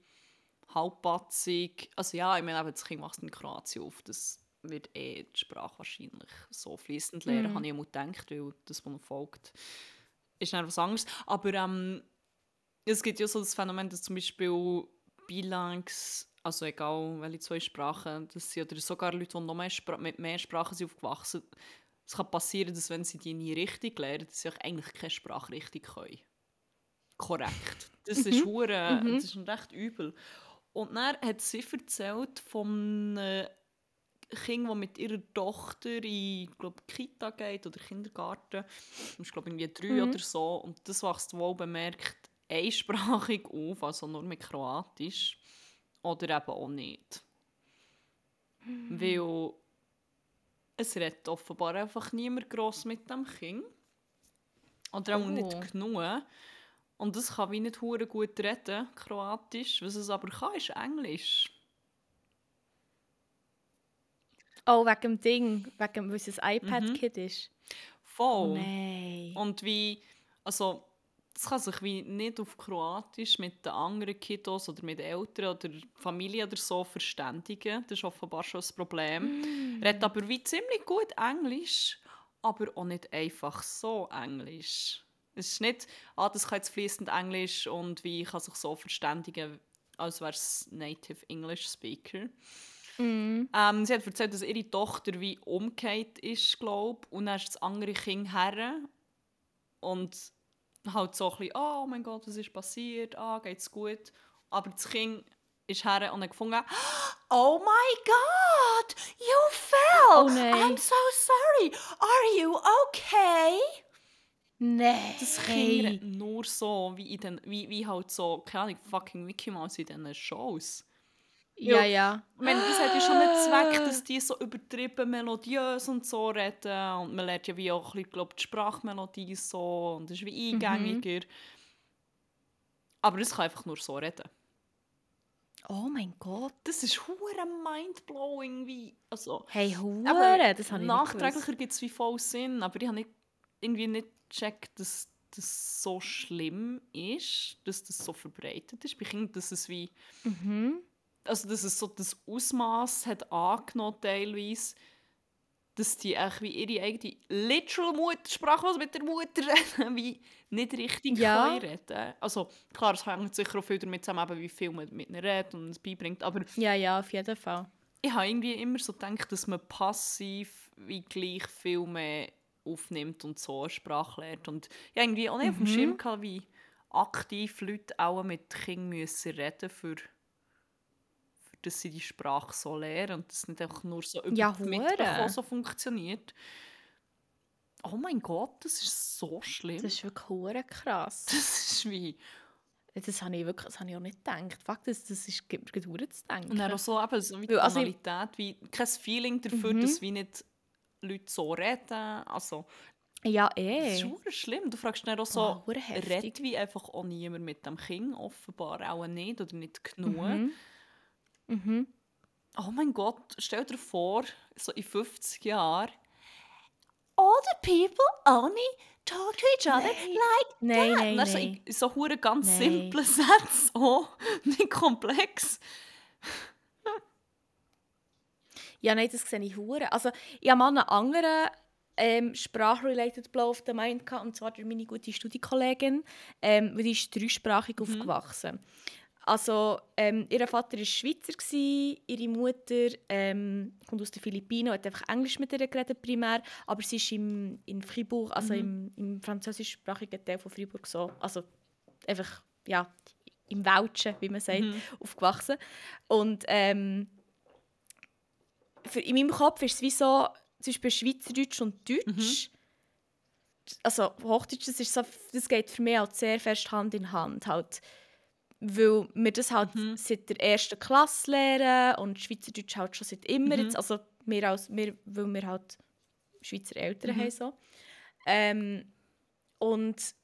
halbpatzig. Also ja, ich meine, das Kind wächst in Kroatien auf, das wird eh die Sprache wahrscheinlich so fließend lernen, mm. habe ich immer gedacht, weil das, was folgt, ist etwas anderes. Aber ähm, es gibt ja so das Phänomen, dass zum Beispiel Bilangs, also egal welche zwei Sprachen, das sind, oder sogar Leute, die noch mehr Spra mit mehr Sprachen sind aufgewachsen es kann passieren, dass wenn sie die nie richtig lernen, dass sie eigentlich keine Sprache richtig können. Korrekt. Das ist, mhm. hure, mhm. das ist recht übel. Und dann hat sie erzählt von einem Kind, das mit ihrer Tochter in glaub, Kita geht oder Kindergarten. Das ist, glaube irgendwie drei mhm. oder so. Und das wächst wohl bemerkt einsprachig *laughs* auf, also nur mit Kroatisch. Oder eben auch nicht. Mhm. Weil es redet offenbar einfach niemand gross mit dem Kind. Oder auch oh. nicht genug. Und das kann wie nicht hure gut reden, Kroatisch. Was es aber kann, ist Englisch. Oh, wegen dem Ding, wegen, weil es ein iPad-Kid mhm. ist. Voll. Oh, nein. Und wie, also, das kann sich wie nicht auf Kroatisch mit den anderen Kiddos oder mit Eltern oder Familie oder so verständigen. Das ist offenbar schon ein Problem. Mm. Redet aber wie ziemlich gut Englisch, aber auch nicht einfach so Englisch. Es ist nicht, ah, das kann jetzt fließend Englisch und wie kann sich so verständigen, als wäre es Native English Speaker. Mm. Ähm, sie hat erzählt, dass ihre Tochter wie umgekehrt ist, glaube Und dann ist das andere Kind her. Und halt so ein bisschen, oh mein Gott, was ist passiert, ah, geht's gut. Aber das Kind ist her und hat gefunden, oh my God, you fell, Oh. I'm so sorry, are you okay? Nein. Das Kind nur so, wie, in den, wie, wie halt so, keine Ahnung, fucking Mickey Mouse in diesen Shows. Ja, ja. Ich meine, das hat ja schon einen Zweck, dass die so übertrieben melodiös und so reden. Und man lernt ja wie auch ein bisschen, glaub, die Sprachmelodie so und das ist wie eingängiger. Aber das kann einfach nur so reden. Oh mein Gott. Das ist hure mindblowing, wie... Also, Hey, Hure, das habe ich nachträglicher gibt es wie voll Sinn, aber ich habe nicht, irgendwie nicht gecheckt, dass das so schlimm ist, dass das so verbreitet ist. Bei Kindern, dass es wie... Mhm. also dass es so das Ausmaß hat angenommen teilweise, dass die eigentlich wie ihre eigene literal Muttersprache, was mit der Mutter reden, *laughs* wie nicht richtig Ja. reden. Also klar, es hängt sicher auch viel damit zusammen, wie viel man mit ihnen redet und es beibringt, aber Ja, ja, auf jeden Fall. ich habe irgendwie immer so gedacht, dass man passiv wie gleich viel mehr aufnimmt und so eine Sprache lernt. Und ich habe irgendwie auch nicht auf dem Mhm. Schirm gehabt, wie aktiv Leute auch mit Kindern müssen reden für, für dass sie die Sprache so lernen und das nicht einfach nur so über Ja. Mitbekommen so funktioniert. Oh mein Gott, das ist so schlimm. Das ist wirklich krass. *laughs* Das ist wie... Das habe ich wirklich das habe ich auch nicht gedacht. Fakt ist, das ist gibt mir zu denken. Und dann auch so, eben, so wie die Weil, also Tonalität, wie kein Feeling dafür, Mhm. dass wie nicht Leute so reden. Also, ja, das eh. ist verdammt schlimm. Du fragst dann auch so, heftig. redet wie einfach auch niemand mit dem Kind? Offenbar auch nicht oder nicht genug. Mhm. Mhm. Oh mein Gott, stell dir vor, so in 50 Jahren, all the people only talk to each other Nein. like Nein, that. nein, so, nein. in- so hure ganz Nein. simple *laughs* Sätze, oh, nicht komplex. Ja, nein, das sehe ich hure. Also, ich habe mal einen anderen ähm, sprachrelated Blow auf der Mind gehabt, und zwar durch meine gute Studienkollegin, ähm, die ist dreisprachig Mhm. aufgewachsen. Also, ähm, ihr Vater war Schweizer, gewesen, ihre Mutter ähm, kommt aus den Philippinen und hat einfach Englisch mit ihr geredet primär, aber sie ist im, in Fribourg, also Mhm. im, im französischsprachigen Teil von Fribourg so, also einfach, ja, im Welschen, wie man sagt, Mhm. aufgewachsen. Und ähm, für, in meinem Kopf ist es wie so, zum Beispiel Schweizerdeutsch und Deutsch. Also Hochdeutsch, das, ist so, das geht für mich halt sehr fest Hand in Hand. Halt. Weil wir das halt Mhm. seit der ersten Klasse lernen und Schweizerdeutsch halt schon seit immer. Mhm. Jetzt, also wir, als, wir, weil wir halt Schweizer Eltern Mhm. haben. So. Ähm, und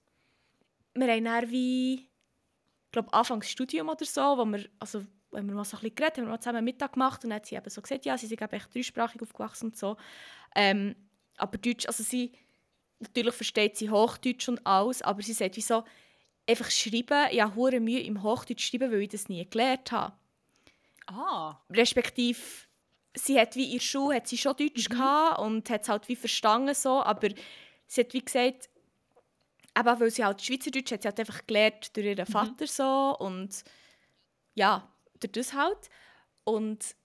wir haben dann wie, ich glaube Anfangs Studium oder so, wo wir, also wenn wir mal so ein bisschen geredet haben, haben wir mal zusammen Mittag gemacht und dann hat sie eben so gesagt, ja, sie sind eben echt dreisprachig aufgewachsen und so. Ähm, aber Deutsch, also sie, natürlich versteht sie Hochdeutsch und alles, aber sie sagt wie so, einfach schreiben, ich habe hure Mühe im Hochdeutsch schreiben, weil ich das nie gelernt habe. Ah, Respektive, sie hat wie in der Schule hat sie schon Deutsch gehabt und hat es halt wie verstanden so, aber sie hat wie gesagt, eben weil sie halt Schweizerdeutsch hat sie halt einfach gelernt durch ihren Vater so und ja, durch das halt. Und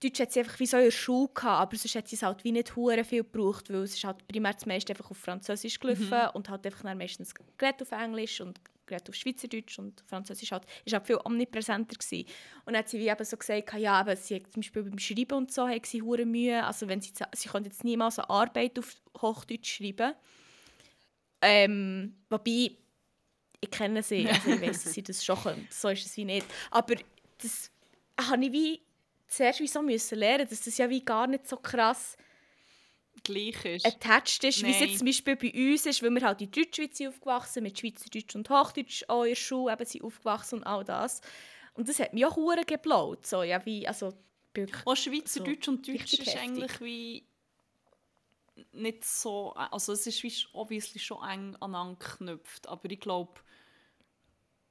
Deutsch hat sie einfach wie so in der Schule gehabt, aber sonst hat sie es halt wie nicht hure viel gebraucht, weil es ist halt primär das meiste einfach auf Französisch gelaufen und halt einfach dann meistens geredet auf Englisch und geredet auf Schweizerdeutsch und Französisch halt, ist halt viel omnipräsenter gewesen. Und dann hat sie wie eben so gesagt, ja, aber sie hat zum Beispiel beim Schreiben und so hat sie hure Mühe, also wenn sie, sie konnte jetzt niemals eine Arbeit auf Hochdeutsch schreiben. Ähm, wobei, ich kenne sie, *laughs* also ich weiss, dass sie das schon können. So ist es wie nicht. Aber das habe ich wie zuerst wie so müssen lernen, dass das ja wie gar nicht so krass gleich ist. attached ist, wie es jetzt zum Beispiel bei uns ist, weil wir halt in Deutschschweiz sind aufgewachsen, mit Schweizerdeutsch und Hochdeutsch auch in der Schule eben sind aufgewachsen und all das. Und das hat mich auch hure geblaut. So, ja, wie, also, wirklich- Auch Schweizerdeutsch und Deutsch ist heftig. eigentlich wie nicht so, also es ist wie obviously schon eng aneinander geknüpft, aber ich glaube,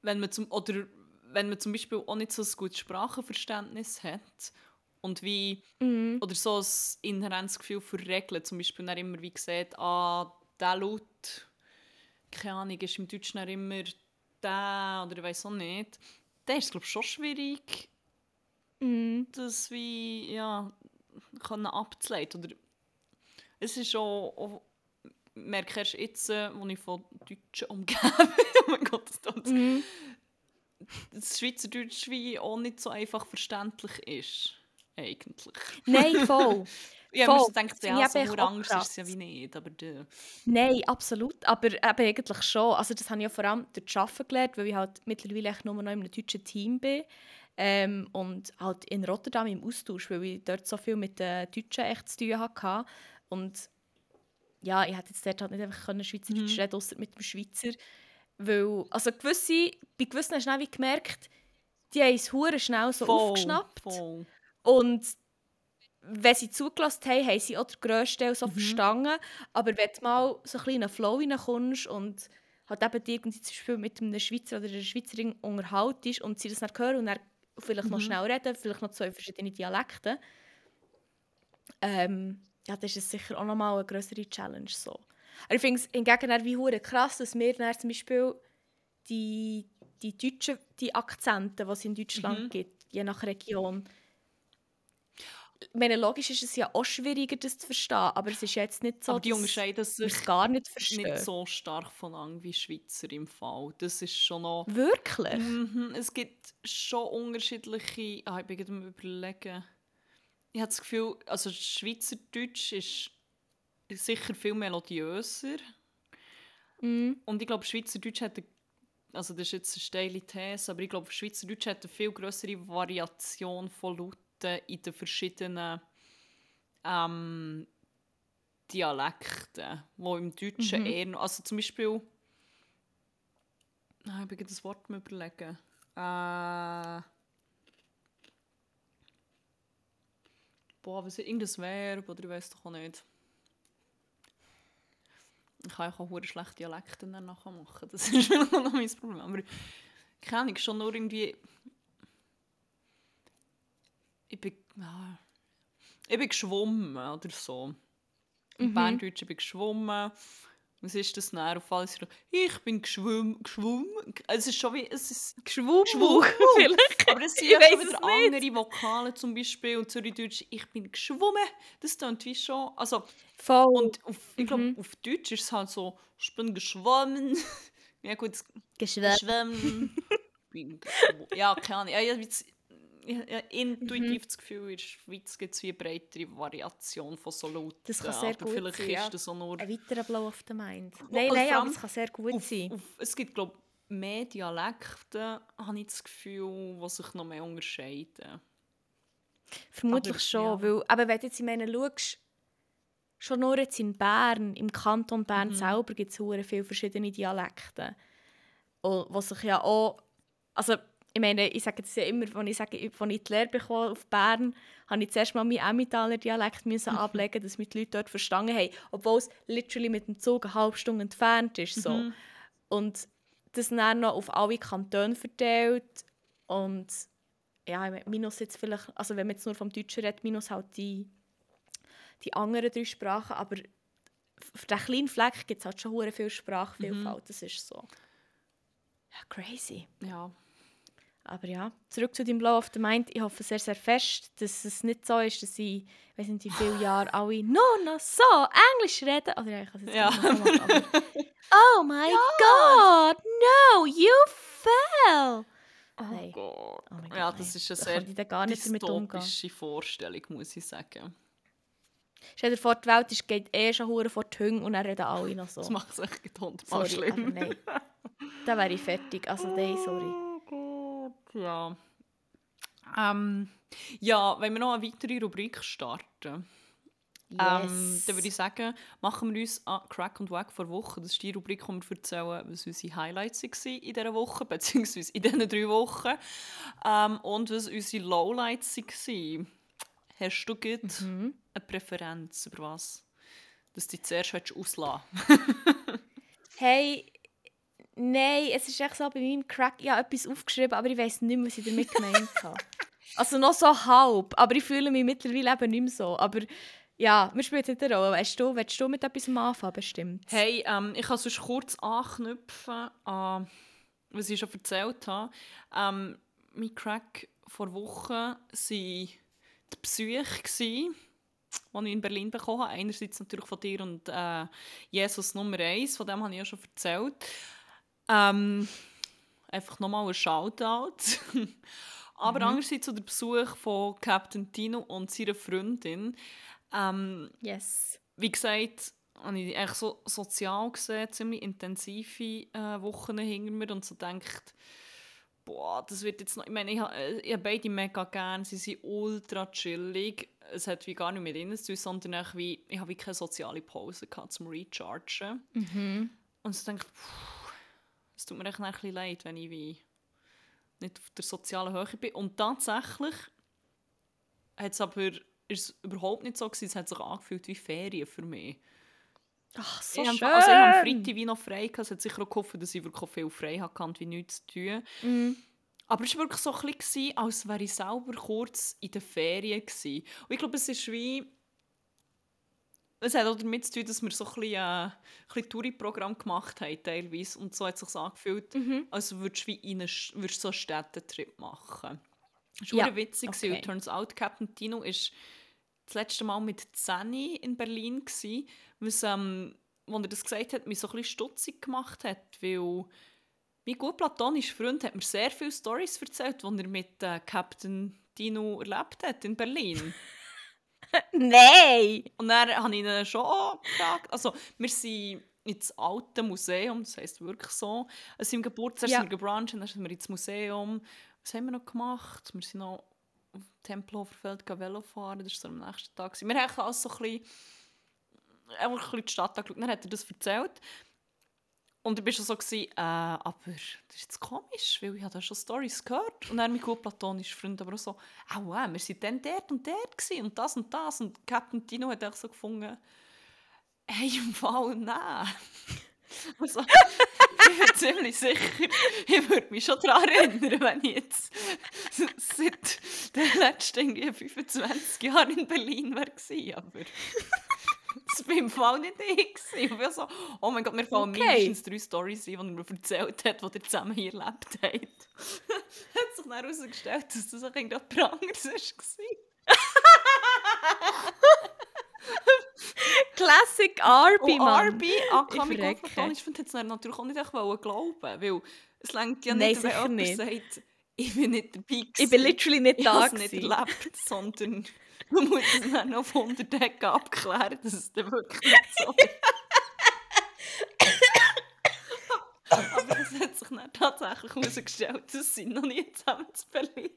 wenn man zum, oder wenn man zum Beispiel auch nicht so ein gutes Sprachenverständnis hat und wie, Mhm. oder so ein inhärentes Gefühl für Regeln, zum Beispiel dann immer wie gesagt, ah, der Laut, keine Ahnung, ist im Deutschen dann immer der, oder ich weiß auch nicht, dann ist es glaube ich schon schwierig, Mhm. das wie ja können abzuleiten oder es ist auch, auch merke erst jetzt, äh, wo ich von Deutschen umgebe, *laughs* oh mein Gott, das tut Mhm. das Schweizerdeutsch wie auch nicht so einfach verständlich ist. Eigentlich. Nein, voll. *laughs* Ja, Voll. man denkt, ja, so krass. ist es ja wie nicht, aber der... Nein, absolut. Aber eben eigentlich schon. Also das habe ich ja vor allem durch das Arbeiten gelernt, weil ich halt mittlerweile echt nur noch in einem deutschen Team bin. Ähm, und halt in Rotterdam im Austausch, weil ich dort so viel mit den Deutschen echt zu tun hatte. Und ja, ich hätte jetzt dort halt nicht einfach können Schweizerdeutsch Mhm. reden ausser mit dem Schweizer. Weil, also gewisse, bei gewissen hast du gemerkt, die haben es hure schnell so aufgeschnappt. Voll. Und wenn sie zugelassen haben, haben sie auch den grössten Teil so Mhm. verstanden. Aber wenn du mal so ein bisschen in einen Flow reinkommst und halt eben irgendwie zum Beispiel mit einem Schweizer oder einer Schweizerin unterhaltest und sie das dann hören und dann vielleicht noch Mhm. schnell reden, vielleicht noch zwei verschiedene Dialekte, ähm, ja, das ist es sicher auch nochmal eine größere Challenge. So. Aber ich finde es hingegen dann wie hure krass, dass wir dann zum Beispiel die, die deutschen die Akzente, die es in Deutschland Mhm. gibt, je nach Region, ich meine, logisch ist es ja auch schwieriger, das zu verstehen, aber es ist jetzt nicht so, aber die dass unterscheiden sich es gar nicht verstehen. nicht so stark voneinander wie Schweizer im Fall. Das ist schon noch... Wirklich? Mhm, es gibt schon unterschiedliche. Ah, ich bin gerade überlegen. Ich habe das Gefühl, also Schweizerdeutsch ist sicher viel melodiöser. Mhm. Und ich glaube, Schweizerdeutsch hat, eine- also das ist jetzt eine steile These, aber ich glaube, Schweizerdeutsch hat eine viel größere Variation von Lauten in den verschiedenen ähm, Dialekten, wo im Deutschen Mhm. eher, noch- also zum Beispiel, ah, ich gerade das Wort überlegen. Äh, boah, was ist irgendein Verb oder ich weiß doch auch nicht. Ich kann ja auch hure schlechte Dialekte dann nachher machen. Das *laughs* ist noch mein Problem. Aber keine Ahnung, schon nur irgendwie... Ich bin... ah, ich bin geschwommen oder so. Im Mhm. Berndeutsch, ich bin geschwommen. Was ist das dann? Auf alles ich bin geschwommen. geschwommen. Es ist schon wie... Es ist Geschwumm. Geschwumm. *laughs* Vielleicht. aber es sind ja schon wieder andere Vokale zum Beispiel. Und Zürichdeutsch, ich bin geschwommen. Das klingt wie schon... Also, Voll. und auf, ich glaube, Mhm. auf Deutsch ist es halt so, ich bin geschwommen. *laughs* ja gut, geschwommen. bin geschwo- ja, keine Ahnung. Ja, jetzt- intuitiv Mhm. das Gefühl, in der Schweiz gibt es eine breitere Variation von so Lauten. Das kann sehr aber gut vielleicht sein, ist ja. das auch nur... Ein weiterer Blow of the Mind. Nein, nein, aber es kann sehr gut auf, sein. auf, es gibt, glaube ich, mehr Dialekte, habe ich das Gefühl, die sich noch mehr unterscheiden. Vermutlich aber, schon, ja. weil, aber wenn du jetzt in meine schaust, schon nur jetzt in Bern, im Kanton Bern Mhm. selber gibt es viele verschiedene Dialekte. Was sich ja auch, also ich meine, ich sage das ja immer, wenn ich sage, als ich die Lehre bekomme auf Bern, habe ich zuerst mal meinen Emmentaler Dialekt müssen ablegen, dass mich die Leute dort verstanden haben, obwohl es literally mit dem Zug eine halbe Stunde entfernt ist. So. Mhm. Und das dann noch auf alle Kantone verteilt. Und ja, minus jetzt vielleicht, also wenn man jetzt nur vom Deutschen redet, minus halt die, die anderen drei Sprachen, aber für diesen kleinen Fleck gibt es halt schon hure viel Sprachvielfalt, das ist so. Ja, crazy. Ja. Aber ja, zurück zu deinem Blow of the Mind. Ich hoffe sehr, sehr fest, dass es nicht so ist, dass ich, weiß nicht wie viele Jahre alle «No, no, so, Englisch reden». Oder ja, ich kann es jetzt Ja. nicht machen, aber *laughs* «Oh my God, no, you fell!» Oh Nein. Gott. Oh mein Gott, ja, das ist eine Da sehr dann gar nicht dystopische Vorstellung, muss ich sagen. Stell dir vor, die Welt ist, geht eh schon hure vor die Hunde und dann reden alle noch so. Das macht es echt hundertmal Sorry, aber schlimm. nein. Da wäre ich fertig. Also nein, sorry. Ja. Ähm, ja, wenn wir noch eine weitere Rubrik starten, ähm, Yes. dann würde ich sagen, machen wir uns an Crack und Wack vor Woche. Das ist die Rubrik, wo wir erzählen, was unsere Highlights waren in dieser Woche, beziehungsweise in diesen drei Wochen. Ähm, und was unsere Lowlights waren. Hast du gut Mhm. eine Präferenz über was? Dass du dich zuerst auslassen Hey, nein, es ist echt so, bei meinem Crack, ich habe etwas aufgeschrieben, aber ich weiß nicht mehr, was ich damit gemeint habe. *laughs* Also noch so halb, aber ich fühle mich mittlerweile eben nicht mehr so. Aber ja, wir spielen nicht eine Rolle. Weißt du, willst du mit etwas anfangen, bestimmt? Hey, ähm, ich kann sonst kurz anknüpfen an was ich schon erzählt habe. Ähm, mein Crack vor Wochen war die Psyche. die ich in Berlin bekommen habe. Einerseits natürlich von dir und äh, Jesus Nummer 1, von dem habe ich ja schon erzählt. Ähm, einfach nochmal ein Shoutout. *laughs* Aber mhm. andererseits so der Besuch von Captain Tino und seiner Freundin. Ähm, yes. Wie gesagt, habe ich eigentlich so sozial gesehen ziemlich intensive äh, Wochen hinter mir und so denkt, boah, das wird jetzt noch, ich meine, ich habe, äh, ich habe beide mega gern, sie sind ultra chillig, es hat wie gar nicht mit ihnen zu tun, sondern ich, wie, ich habe wie keine soziale Pause gehabt zum Rechargen. Mhm. Und so denkt, es tut mir echt ein bisschen leid, wenn ich wie nicht auf der sozialen Höhe bin. Und tatsächlich hat es aber ist überhaupt nicht so gewesen, es hat sich angefühlt wie Ferien für mich. Ach, so ich schön. Habe, also ich habe Freitag wie noch frei gehabt. Es hat sicher auch gehofft, dass ich wirklich viel frei hatte, wie nichts zu tun. Mm. Aber es war wirklich so ein bisschen, als wäre ich selber kurz in den Ferien gewesen. Und ich glaube, es ist wie... Es hat auch damit zu tun, dass wir so ein bisschen, äh, ein bisschen Touri-Programm gemacht haben, teilweise. Und so hat es sich angefühlt, Mhm. als würdest du wie würdest so einen Städtetrip machen. Das war Ja, witzig. okay. Turns out, Captain Tino ist das letzte Mal mit Zeni in Berlin was, ähm, als er das gesagt hat, mich so ein bisschen stutzig gemacht hat, weil mein gut platonischer Freund hat mir sehr viele Stories erzählt, die er mit äh, Captain Tino erlebt hat in Berlin. *laughs* Nein! Und dann habe ich ihn schon gefragt. Also, wir sind ins alte Museum, das heisst wirklich so. Also im Geburtstag Ja. sind wir gebruncht und dann sind wir ins Museum. Was haben wir noch gemacht? Wir sind noch auf dem Tempelhoferfeld gehen Velo fahren, das war so am nächsten Tag. Wir haben alles so ein bisschen, einfach ein bisschen die Stadt angeschaut. Dann hat er das erzählt. Und war schon so, gewesen, äh, aber das ist jetzt komisch, weil ich habe da schon Stories gehört. Und dann mein gut platonischer Freund aber auch so, «Au, äh, wir sind dann dort und dort gewesen und das und das.» Und Captain Tino hat auch so gefunden, «Hey, im Fall, nein.» *laughs* Also, ich bin ziemlich sicher, ich würde mich schon daran erinnern, wenn ich jetzt seit den letzten irgendwie 25 Jahren in Berlin gewesen, aber das war im Fall nicht ich. gewesen. Ich war so, oh mein Gott, mir fallen Okay. mindestens drei Storys ein, die er mir erzählt hat, die er zusammen hier erlebt hat. *laughs* hat sich dann herausgestellt, dass das auch irgendjemand anderes war. *laughs* Classic Arby, Mann. Arby, Ich verrecke. Gott, ich finde es natürlich auch nicht echt wollen glauben, weil es längt ja Nein, nicht, wenn sicher jemand nicht. sagt, ich bin nicht dabei gewesen. Ich bin literally nicht ich da. es nicht gewesen. erlebt, sondern man muss es dann auf 100 Ecken abklären, dass es dann wirklich so ist. Aber es hat sich dann tatsächlich herausgestellt, dass sie noch nie zusammen zu Berlin.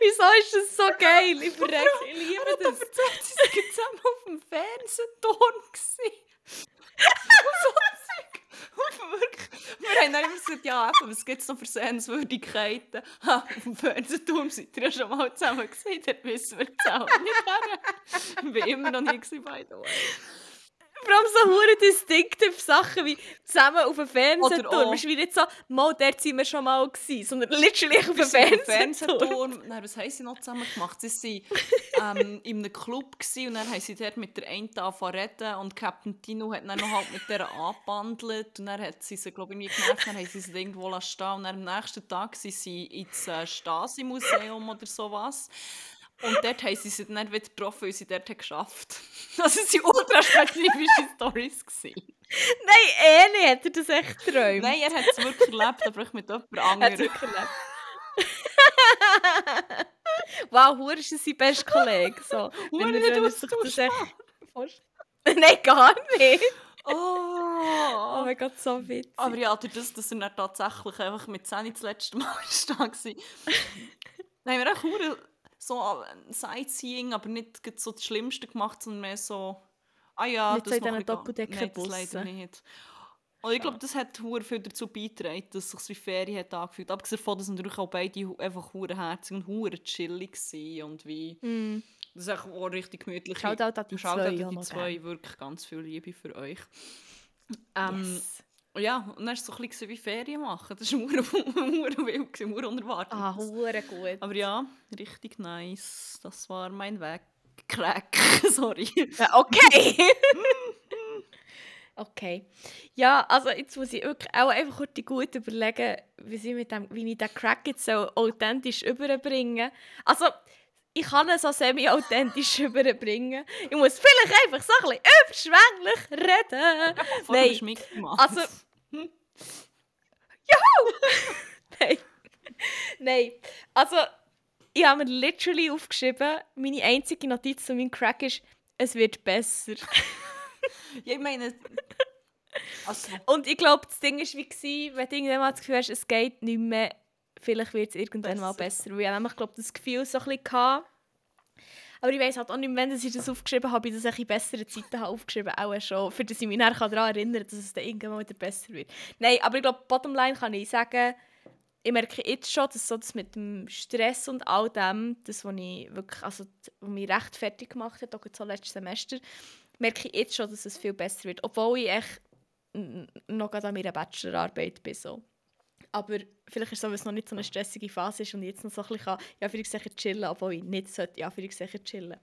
Wieso ist das so geil? Ich verrecke, ich liebe das. erzählt, sie waren zusammen auf dem Fernsehturm. Und *laughs* so wir haben dann immer gesagt, ja, was gibt es noch für Sehenswürdigkeiten? Ha, auf dem Fernsehturm seid ihr ja schon mal zusammen gesehen, dort wissen wir jetzt auch nicht. *laughs* Ich war immer noch gewesen, by the way. Vor allem so hure distinctive Sachen wie zusammen auf dem Fernsehturm. Es ist wie nicht so, mal, dort sind wir schon mal gewesen, sondern literally auf dem Fernsehturm. *laughs* Nein, was haben sie noch zusammen gemacht? Sie waren ähm, in einem Club und dann haben sie dort mit der einen angefangen reden und Captain Tino hat dann noch halt mit der angebandelt und dann hat sie sie, glaube ich, genervt, dann haben sie sie irgendwo stehen und dann am nächsten Tag sind sie ins äh, Stasi-Museum oder sowas. Und dort haben sie sie dann wieder getroffen, weil sie dort haben geschafft *laughs* Also es waren ultra spezifische *laughs* gewesen. Nein, eh nicht. Hat er das echt geträumt? Nein, er hat es wirklich erlebt, aber ich mit jemand Er anderem. wirklich erlebt. *laughs* wow, Hure ist sein bester Kollege. So. Er- wenn er sich das echt. Nein, gar nicht. Oh Oh, mein Gott, so witzig. Aber ja, durch das, dass er dann tatsächlich einfach mit 10 das letzte Mal da war, haben wir auch so ein Sightseeing, aber nicht so das Schlimmste gemacht, sondern mehr so, ah ja, Nicht so das diesen ein bisschen- Doppeldeckerbussen. Nein, leider nicht. Und ich glaube, das hat hure viel dazu beigetragen, dass es sich wie Ferien hat angefühlt. Abgesehen davon, dass natürlich auch beide einfach hure herzig und hure chillig waren und wie... Mm. Das ist auch richtig gemütlich. Shoutout an die zwei, ja, die zwei, wirklich ganz viel Liebe für euch. Ähm, Yes. Ja, und dann war es so ein bisschen wie Ferien machen. Das war *laughs* wild, hure unerwartet. Ah, hure gut. Aber ja, richtig nice. Das war mein Weg. Crack, *laughs* sorry. Ja, okay. *laughs* Okay. Ja, also jetzt muss ich wirklich auch einfach kurz gut überlegen, wie, ich mit dem, wie ich den Crack jetzt so authentisch überbringen Also, ich kann es so semi-authentisch *laughs* überbringen. Ich muss vielleicht einfach so ein bisschen überschwänglich reden. *laughs* Nein, also... *laughs* Juhu! Nein. Nein, also ich habe mir literally aufgeschrieben, meine einzige Notiz zu meinem Crack ist, es wird besser. ja, ich meine... Also. Und ich glaube, das Ding war wie, wenn du irgendwann mal das Gefühl hast, es geht nicht mehr, vielleicht wird es irgendwann besser. mal besser. Weil ich nämlich, glaube das Gefühl so ein bisschen hatte. Aber ich weiß halt auch nicht, wenn ich das aufgeschrieben habe, ich das in besseren Zeiten habe *laughs* aufgeschrieben auch schon, für das ich mich daran erinnern kann, dass es dann irgendwann wieder besser wird. Nein, aber ich glaube, Bottomline kann ich sagen, ich merke jetzt schon, dass so das mit dem Stress und all dem, das, was ich wirklich, also, was mich recht fertig gemacht hat, auch so letztes Semester, merke ich jetzt schon, dass es viel besser wird. Obwohl ich echt noch an meiner Bachelorarbeit bin. So. Aber vielleicht ist es so, weil es noch nicht so eine stressige Phase ist und ich jetzt noch so ein bisschen, ja, für ich chillen, obwohl ich nicht sollte, ja, für ich chillen.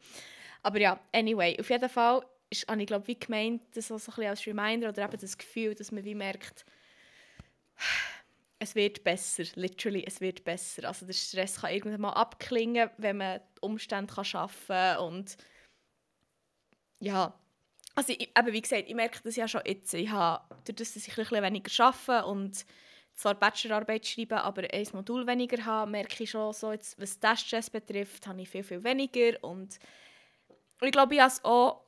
Aber ja, anyway, auf jeden Fall ist, habe ich glaube wie gemeint, das so ein bisschen als Reminder oder eben das Gefühl, dass man wie merkt, es wird besser, literally, es wird besser. Also der Stress kann irgendwann mal abklingen, wenn man die Umstände kann schaffen kann und ja, also ich, eben wie gesagt, ich merke das ja schon jetzt. Ich habe, dadurch, dass ich ein bisschen weniger arbeite und zwar Bachelorarbeit schreibe, aber ein Modul weniger habe, merke ich schon so, jetzt, was das Stress betrifft, habe ich viel, viel weniger und, ich glaube, ich habe es auch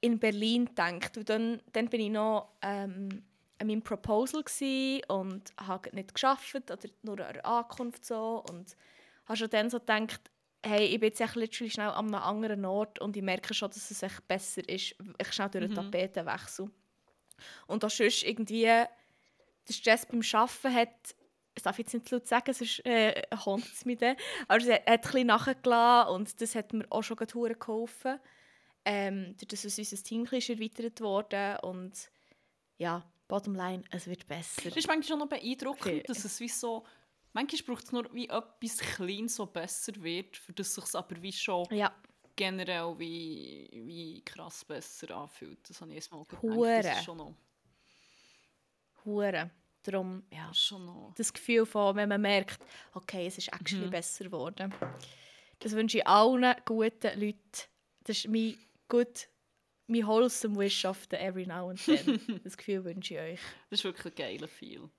in Berlin gedacht. Und dann, dann bin ich noch ähm, an meinem Proposal und habe nicht geschafft oder nur eine Ankunft so und habe schon dann so gedacht, hey, ich bin jetzt echt schnell an einem anderen Ort und ich merke schon, dass es echt besser ist, ich schnell durch den mhm. Tapetenwechsel. Und auch sonst irgendwie der Stress beim Arbeiten hat, das darf ich jetzt nicht laut sagen, sonst äh, es mich dann, aber es hat, hat ein bisschen nachgelassen und das hat mir auch schon gut geholfen. Ähm, dadurch ist unser Team ein erweitert worden und ja, Bottomline, es wird besser. Das ist manchmal schon noch beeindruckend, okay. dass es wie so Manchmal braucht es nur wie etwas Kleines, so besser wird, für das sich aber wie schon ja. generell wie, wie krass besser anfühlt. Das habe ich erst mal gedacht. Hure. Das ist schon noch... Hure. Darum, ja, schon noch. das Gefühl von, wenn man merkt, okay, es ist actually mhm. besser geworden. Das wünsche ich allen guten Leuten. Das ist mein gut mein wholesome wish of the every now and then. *laughs* das Gefühl wünsche ich euch. Das ist wirklich ein geiler Feel.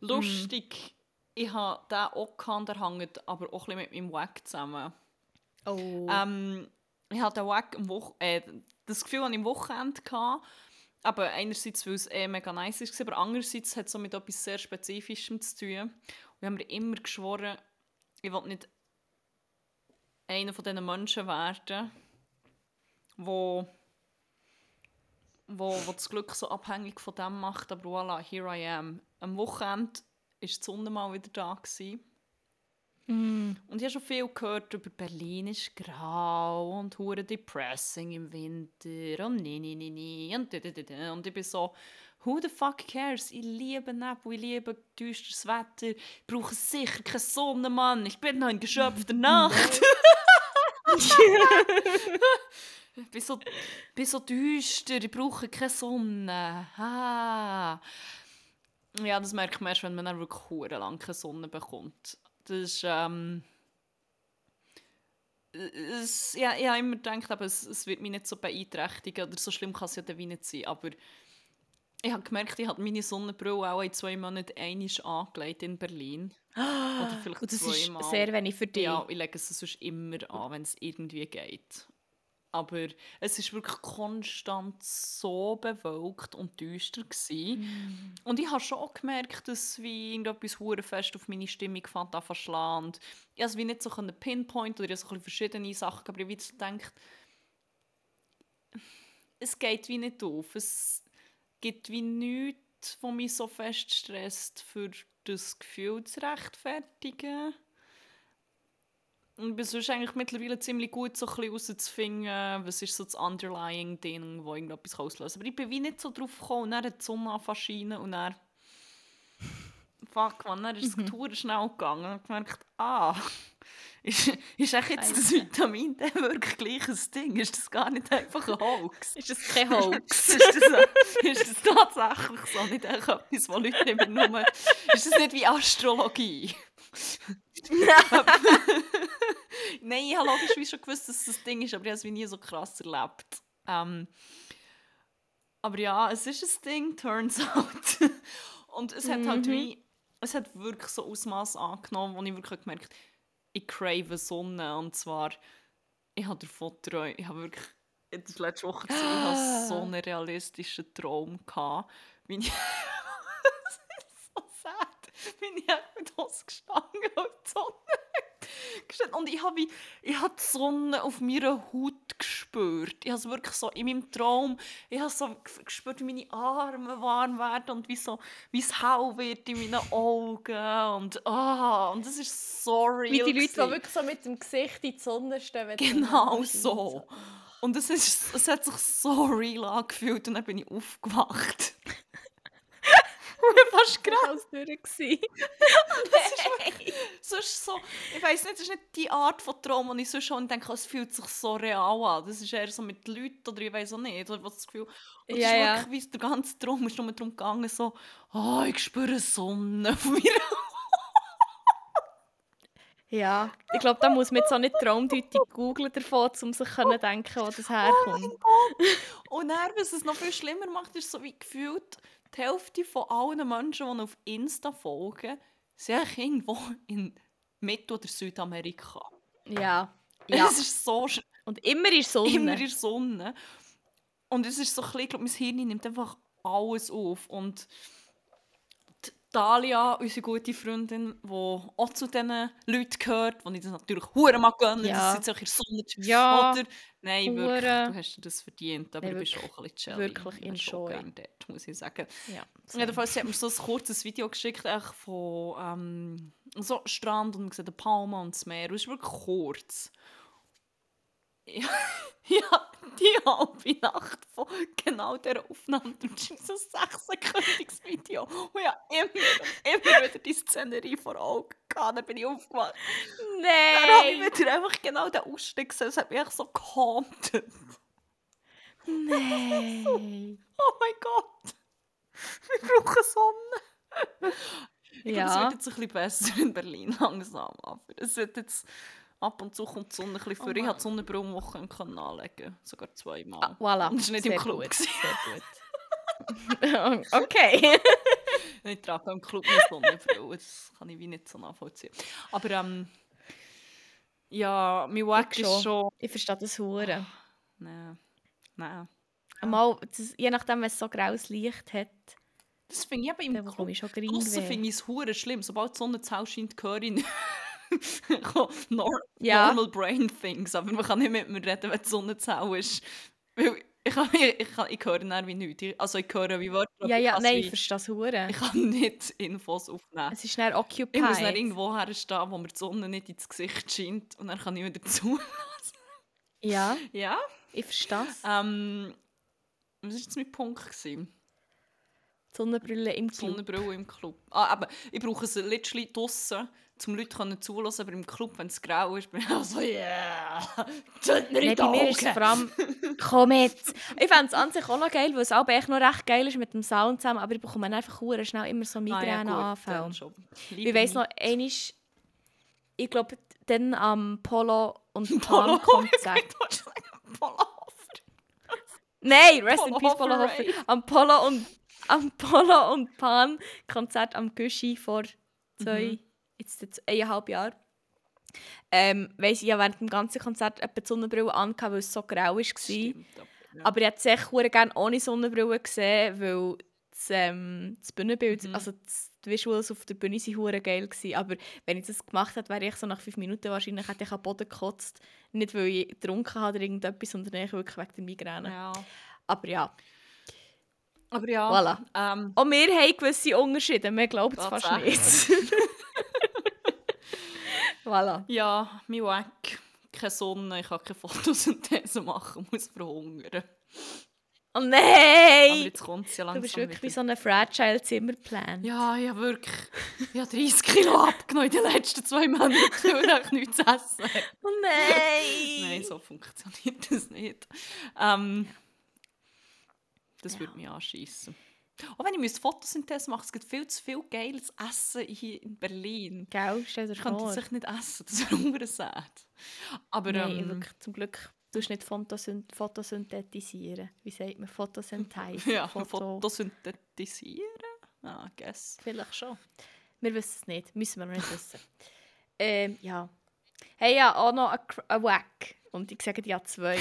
Lustig ich habe den auch gehabt, der hängt aber auch ein mit meinem Wack zusammen. Oh. Ähm, ich hatte den Wack am äh, das Gefühl an im Wochenende gehabt, aber einerseits, weil es eh mega nice war, aber andererseits hat es mit etwas sehr Spezifischem zu tun. Und wir haben mir immer geschworen, ich will nicht einer von diesen Menschen werden, wo, wo, wo das Glück so abhängig von dem macht, aber voilà, here I am. Am Wochenende ist die Sonne mal wieder da. Gewesen. Mm. Und ich habe schon viel gehört über Berlin ist grau und hure depressing im Winter und nee, nee, nee, nee und, und ich bin so, who the fuck cares? Ich liebe Nebel, ich liebe düsteres Wetter, ich brauche sicher keine Sonne, Mann, ich bin noch in geschöpfter *laughs* Nacht. *laughs* ich bin so, bin so düster, ich brauche keine Sonne. Ah. Ja, das merkt man erst, wenn man dann wirklich lange keine Sonne bekommt. Das ähm, es, ja, ich habe immer gedacht, aber es, es wird mich nicht so beeinträchtigen oder so schlimm kann es ja dann nicht sein, aber ich habe gemerkt, ich habe meine Sonnenbrille auch in zwei Monaten einmal angelegt in Berlin. Oder vielleicht Und das zweimal. ist sehr wenig für dich. Ja, ich lege es sonst immer an, wenn es irgendwie geht. Aber es ist wirklich konstant so bewölkt und düster gewesen. Mm. Und ich habe schon auch gemerkt, dass wie irgendetwas fest auf meine Stimmung fand an verschlagen. Ich konnte es wie nicht so pinpointen oder so verschiedene Sachen, aber ich habe so gedacht, es geht wie nicht auf. Es gibt wie nichts, was mich so fest stresst, für das Gefühl zu rechtfertigen. Und bin sonst eigentlich mittlerweile ziemlich gut so herauszufinden, was ist so das underlying Ding, das irgendetwas auslöst. Aber ich bin wie nicht so drauf gekommen und dann hat die Sonne angefangen und dann *laughs* fuck, man, dann ist Mhm. mhm. schnell gegangen und gemerkt, ah, *laughs* ist, ist echt jetzt das. Vitamin D wirklich gleich ein Ding? Ist das gar nicht einfach ein Hoax? Ist das kein Hoax? *laughs* ist, das, ist das tatsächlich so? Nicht etwas, wo Leute immer nur... Ist das nicht wie Astrologie? *laughs* Nein, ich habe logischerweise schon gewusst, dass es ein Ding ist, aber ich habe es nie so krass erlebt. Ähm, aber ja, es ist ein Ding, turns *laughs* out. Und es hat halt Mhm. wie... Es hat wirklich so Ausmaß angenommen, wo ich wirklich gemerkt habe, ich crave Sonne. Und zwar, ich habe davon geträumt, ich habe wirklich... Das letzte Woche, gewesen, ich hatte so einen *gasps* realistischen Traum. Gehabt, wie ich... das ist so sad. *laughs* Bin ich echt mit uns gestanden und die Sonne gestanden. Und ich habe, ich habe die Sonne auf meiner Haut gespürt. Ich habe es wirklich so in meinem Traum, ich habe so gespürt, wie meine Arme warm werden und wie, so, wie es hell wird in meinen Augen. Und, ah, und das ist so real. Wie die Leute, die wirklich so mit dem Gesicht in die Sonne stehen. Genau so. Und es, ist, es hat sich so real angefühlt und dann bin ich aufgewacht. Fast Das war durch. gewesen. *laughs* sonst so, ich weiß nicht, das ist nicht die Art von Traum, die ich sonst schon denke, es fühlt sich so real an. Das ist eher so mit Leuten oder ich weiß auch nicht. Oder was das Gefühl. Und Ja, ist ja. wirklich, wie der ganze Traum ist nur darum gegangen, so, oh, ich spüre Sonne auf *laughs* mir. Ja, ich glaube, da muss man jetzt auch nicht traumdeutig googeln davon, um sich zu denken, wo das Oh herkommt. Und dann, was es noch viel schlimmer macht, ist so wie gefühlt, die Hälfte von allen Menschen, die auf Insta folgen, sind irgendwo in Mittel- oder Südamerika. Ja. ja. Es ist so Und immer in Sonne. immer in Sonne. Und es ist so ein bisschen, ich glaube, mein Hirn nimmt einfach alles auf. Und Dalia, unsere gute Freundin, die auch zu diesen Leuten gehört, die ich das natürlich hure mal gönnen, Ja. dass sie jetzt auch in Sonne Ja. Oder? Nein, wirklich, Hure. du hast dir das verdient, aber Nein, du bist wirklich- auch ein bisschen jelly. wirklich gerne dort, muss ich sagen. ja. Jedenfalls hat mir so ein kurzes Video geschickt echt von ähm, so Strand und man sieht die Palmen und das Meer. Und es ist wirklich kurz. Ja, *laughs* ja die halbe Nacht von genau dieser Aufnahme. Ist so ein sechssekündiges Video. Und ja, immer, immer wieder die Szenerie vor Augen gehabt. Dann bin ich aufgewacht. Dann habe ich Nein! wieder einfach genau den Ausstieg gesehen. Es hat mich echt so gehauntet. Nein! *laughs* Oh mein Gott. Wir brauchen Sonne. Ich glaube, es Ja. wird jetzt ein bisschen besser in Berlin langsam. Aber es wird jetzt ab und zu kommt die Sonne ein bisschen Oh vor. ich Mann. konnte Sonnenbrille können anlegen. Sogar zweimal. Ah, voilà. Und es war nicht im Sehr Club. gut. Sehr gut. *laughs* *laughs* okay. *laughs* Ich trage im Club eine Sonnenbrille. Das kann ich wie nicht so nachvollziehen. Aber ähm, ja, mein Wack Ich ist schon. schon... Ich verstehe das Hure. Nein. Nein. Mal, das, je nachdem, wenn es so graues Licht hat, Das finde ich eben im Club ich Draussen finde ich es hure schlimm. Sobald die Sonne zu hell scheint, höre ich *laughs* Nor Ja. normal brain things. Aber man kann nicht mit mir reden, wenn die Sonne zu ist. Weil ich, kann, ich, ich, ich höre dann wie nichts. Ich- Also ich höre wie Wörter, Ja, ja, nein, wie, ich verstehe das Hure. ich kann nicht Infos aufnehmen. Es ist schnell Ich muss dann occupied. irgendwo herstehen, wo mir die Sonne nicht ins Gesicht scheint. Und dann kann ich wieder *laughs* zu. Ja, ja. ich verstehe es. Ähm, was war jetzt mein Punkt? Gewesen? Sonnenbrille im Club. Sonnenbrille im Club. Ah, aber ich brauche sie literally draussen, um Leute zulassen, aber im Club, wenn es grau ist, bin ich auch so, yeah, *laughs* tut mir in die bei mir ist es vor allem, komm jetzt. Ich fände es an sich auch noch geil, weil es auch echt noch recht geil ist mit dem Sound zusammen, aber ich bekomme einfach hure schnell immer so Ah, ja, Migräneanfälle. dann schon. ich weiss noch, einmal, ich glaube, dann am Polo und *laughs* Polo, wollte sagen, Polohofer. Nein, Rest in Polo Peace, Hofer Polo Hofer. Am Polo und, am *laughs* Polo und Pan-Konzert am Güschi vor zwei, Mhm. jetzt, jetzt eineinhalb Jahren. Ähm, weiss ich ja während dem ganzen Konzert etwa die Sonnenbrille angehabt, weil es so grau war. Stimmt, aber, ja. Aber ich hätte es echt gerne ohne Sonnenbrille gesehen, weil das, ähm, das Bühnenbild, Mhm. also das, die Visuals auf der Bühne waren hure geil. Gewesen. Aber wenn ich das gemacht hätte, wäre ich so nach fünf Minuten wahrscheinlich hätte ich am Boden gekotzt. Nicht, weil ich getrunken habe oder irgendetwas, sondern wirklich wegen der Migräne. ja. Aber ja, Aber ja, Voilà. ähm, auch wir haben gewisse Unterschiede, wir glauben es fast nicht. *laughs* voilà. ja, mein Wack, keine Sonne, ich kann keine Photosynthese *laughs* machen, muss verhungern. Oh Aber nein! jetzt kommt ja Du langsam bist wirklich wie so ein fragile Zimmerplan. Ja, ja, wirklich. Ich habe 30 Kilo abgenommen in den letzten zwei Monaten, weil ich nichts zu essen. Oh nein! Nein, so funktioniert das nicht. Ähm, das Ja. würde mich anschießen. Auch wenn ich müsste Photosynthese machen es gibt viel zu viel geiles Essen hier in Berlin. Gell, stell dir Ich könnte vor. das echt nicht essen, das wäre *laughs* ungesät. Aber Nein, ähm, wirklich, zum Glück tust du nicht Photosynth Photosynthetisieren. Wie sagt man? Photosynthese. *laughs* ja, Foto- Fotosynthetisieren? Ah, guess. Vielleicht schon. Wir wissen es nicht. Müssen wir noch nicht wissen. *laughs* ähm, ja. Hey, ja, auch noch ein Wack. Und ich sage ja zwei.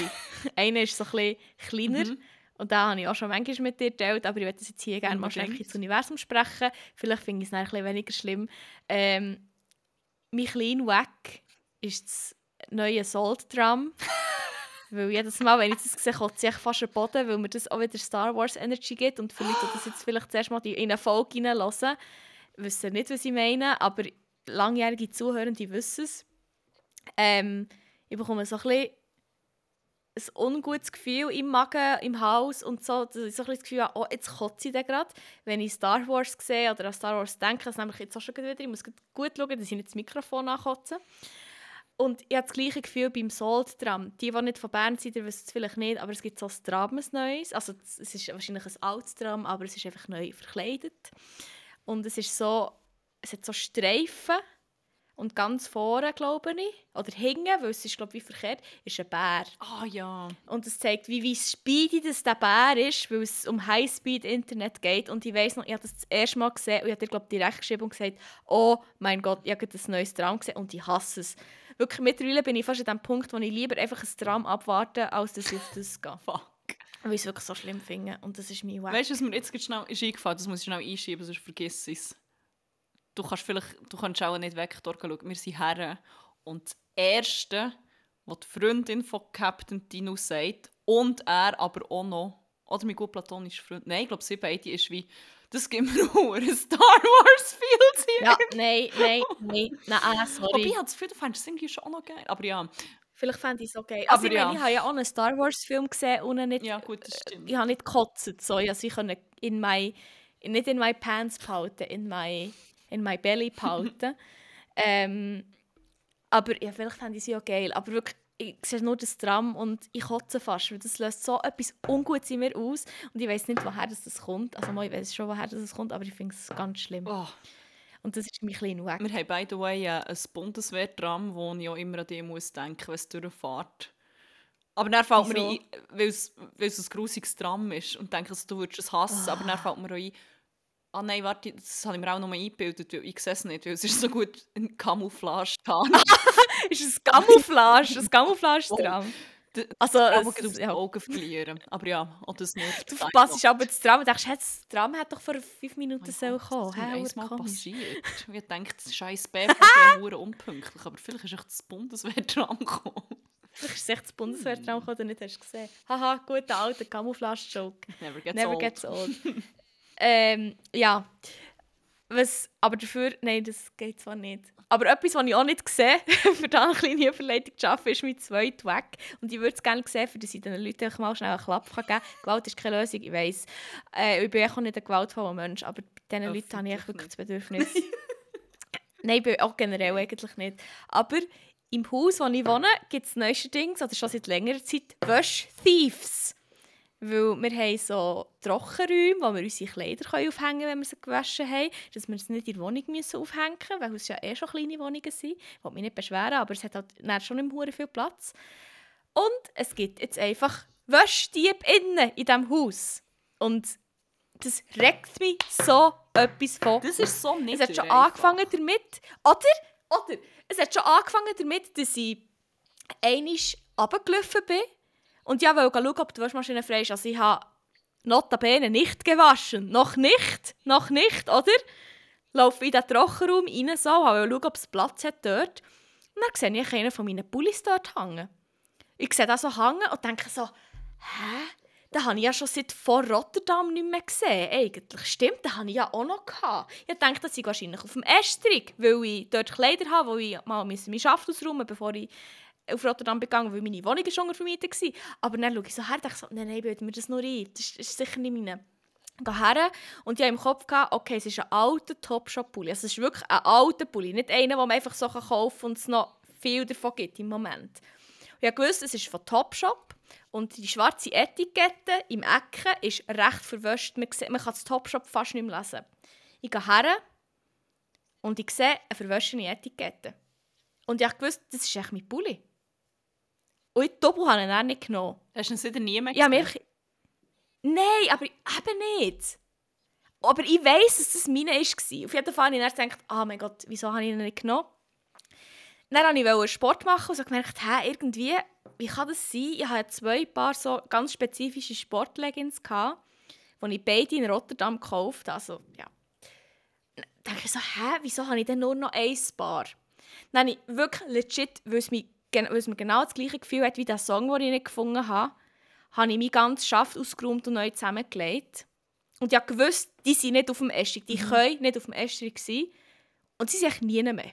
Einer ist so ein bisschen kleiner. Mhm. Und da habe ich auch schon manchmal mit dir geteilt, aber ich würde das jetzt hier gerne mal schnell ins Universum sprechen. Vielleicht finde ich es ein bisschen weniger schlimm. Ähm, mein kleiner Wack ist das neue Salt-Drum. *laughs* weil jedes Mal, wenn ich das sehe, kotze ich fast den Boden, weil mir das auch wieder Star Wars Energy gibt. Und für Leute, die das jetzt vielleicht zuerst mal in eine Folge hineinhören, wissen nicht, was ich meine, aber langjährige Zuhörende wissen es. Ähm, ich bekomme so ein bisschen ein ungutes Gefühl im Magen, im Hals und so, dass ich so ein das Gefühl habe, oh, jetzt kotze ich gerade. Wenn ich Star Wars sehe oder an Star Wars denke, das nämlich jetzt auch schon wieder, ich muss gut schauen, dass ich nicht das Mikrofon ankotze. Und ich habe das gleiche Gefühl beim Salt-Tram. Die, die nicht von Bern sind, wissen es vielleicht nicht, aber es gibt so ein Tram, ein neues. Also es ist wahrscheinlich ein altes Tram, aber es ist einfach neu verkleidet. Und es ist so, es hat so Streifen und ganz vorne, glaube ich, oder hinten, weil es ist, glaube ich, wie verkehrt, ist ein Bär. Ah ja. Und es zeigt, wie, wie speedy das der Bär ist, weil es um Highspeed-Internet geht. Und ich weiss noch, ich habe das das erste Mal gesehen und ich habe dir, glaube ich, direkt geschrieben und gesagt, oh mein Gott, ich habe ein neues Tram gesehen und ich hasse es. Wirklich, mittlerweile bin ich fast an dem Punkt, wo ich lieber einfach ein Tram abwarte, als dass ich auf das gehe. *laughs* Fuck. Weil ich es wirklich so schlimm finde. Und das ist mein Wack. Weißt du, was mir jetzt schnell ist eingefallen Das muss ich schnell einschieben, sonst vergiss es. Du kannst vielleicht, du kannst auch nicht weg dort schauen. Wir sind Herren. Und das Erste, was die Freundin von Captain Dino sagt, und er aber auch noch, oder mein gut platonischer Freund, nein, ich glaube, sie beide ist wie, das gibt mir *laughs* nur ein Star Wars Feels hier. Ja, nein, nein, *laughs* nein, nein, ah, Wobei sorry. ich habe das Gefühl, du fändest es irgendwie schon auch noch geil. Aber ja, Vielleicht fände ich es okay. Aber Also ich, meine, ja. ich habe ja auch einen Star Wars-Film gesehen und nicht ja gut, das stimmt. ich habe nicht gekotzt, so. Ich konnte in my, nicht in my pants behalten, in my, in my belly behalten. *laughs* ähm, aber ja, vielleicht fände ich sie auch geil. Aber wirklich, ich sehe nur das Tram und ich kotze fast, weil das löst so etwas Ungutes in mir aus und ich weiß nicht, woher das, kommt. Also mal, ich weiß schon, woher das kommt, aber ich finde es ganz schlimm. Oh, Und das ist mein kleiner Wack. wir haben, by the way, äh, ein Bundeswehr-Tram, wo ich auch immer an die muss denken, wenn es durchfährt. Aber dann fällt mir ein, weil es, ein grusiges Tram ist und denke, also, du würdest es hassen, aber dann fällt mir auch ein, ah nein, warte, das habe ich mir auch noch mal eingebildet, weil ich sehe es nicht, weil es ist so gut in Camouflage *laughs* ist es ein Camouflage, ein Camouflage-Tram. D- Also, aber es, gerade aufs ja. Auge verlieren. Aber ja, oder das nur. Du verpasst aber das Tram und denkst, hey, das Tram hat doch vor fünf Minuten Mein sollen Gott, kommen. Das ist komisch. passiert. Ich dachte, das scheiß BVG *laughs* ist hure unpünktlich, aber vielleicht ist echt das Bundeswehr-Tram gekommen. Vielleicht ist es echt das Bundeswehr-Tram gekommen, den du nicht hast gesehen. Haha, guter alter Camouflage-Joke. Never gets Never old. gets old. *laughs* ähm, ja. Was, aber dafür, nein, das geht zwar nicht. Aber etwas, was ich auch nicht sehe, *laughs* für da eine kleine Überleitung zu arbeiten, ist mein zweiter Weg. Und ich würde es gerne sehen, für dass ich den Leuten mal schnell einen Klapp geben kann. Gewalt ist keine Lösung, ich weiss. Äh, ich bin auch nicht ein gewaltvoller Mensch, aber bei diesen Leuten habe ich wirklich das Bedürfnis. *laughs* Nein, ich bin auch generell eigentlich nicht. Aber im Haus, wo ich wohne, gibt es neuestens, oder schon seit längerer Zeit, Wäsch-Thieves. Weil wir haben so Trockenräume, wo wir unsere Kleider aufhängen können, wenn wir sie gewaschen haben. Dass wir sie nicht in der Wohnung müssen aufhängen müssen, weil es ja eh schon kleine Wohnungen sind. Ich will mich nicht beschweren, aber es hat halt schon im Hure viel Platz. Und es gibt jetzt einfach Wäschdieb innen in diesem Haus. Und das regt mich so etwas von Das ist so nicht es hat schon einfach. angefangen damit, oder? Oder? Es hat schon angefangen damit, dass ich einmal runtergelaufen bin und ja wollte schauen, ob die Waschmaschine frei ist. Also ich habe notabene nicht gewaschen. Noch nicht, noch nicht, oder? Laufe in den Trockenraum rein, so, wollte schauen, ob es Platz hat dort. Und dann sehe ich einen von meinen Pullis dort hängen. Ich sehe das so hängen und denke so, hä? Den habe ich ja schon seit vor Rotterdam nicht mehr gesehen. Eigentlich stimmt, den habe ich ja auch noch gehabt. Ich dachte, das sei wahrscheinlich auf dem Estrich, weil ich dort Kleider habe, wo ich mal meinen Schaft ausräumen bevor ich auf Rotterdam gegangen, weil meine Wohnung schon vermietet war. Aber dann schaue ich so her und dachte so, nein, nein, bilden mir das nur ein. Das ist, sicher nicht meine. Gehe her und ich hatte im Kopf, gehabt, okay, es ist ein alter Topshop-Pulli. Also es ist wirklich ein alter Pulli, nicht einer, den man einfach so kaufen kann und es noch viel davon gibt im Moment. Und ich wusste, es ist von Topshop und die schwarze Etikette im Ecken ist recht verwöscht. Man, sieht, man kann das Topshop fast nicht mehr lesen. Ich gehe her und ich sehe eine verwöschene Etikette. Und ich wusste, das ist echt mein Pulli. Und ich Doppel habe ihn dann nicht genommen. Hast du ihn wieder nie mehr Ja, gesehen? mich... Nein, aber eben nicht. Aber ich weiss, dass das meine war. Auf jeden Fall habe ich dann gedacht, oh mein Gott, wieso habe ich ihn nicht genommen? Dann wollte ich Sport machen und so gemerkt, hä, irgendwie, wie kann das sein? Ich hatte zwei Paar so ganz spezifische Sportleggings, die ich beide in Rotterdam gekauft habe. Also, ja. Dann dachte ich so, hä, wieso habe ich denn nur noch ein Paar? Dann habe ich wirklich legit, weil es, mich, weil es mir genau das gleiche Gefühl hat wie der Song, den ich nicht gefunden habe, habe ich mein ganzes Schaft ausgeräumt und neu zusammengelegt. Und ich wusste, die sind nicht auf dem Estrich. Die können nicht auf dem Estrich sein. Und sie sind echt nie mehr.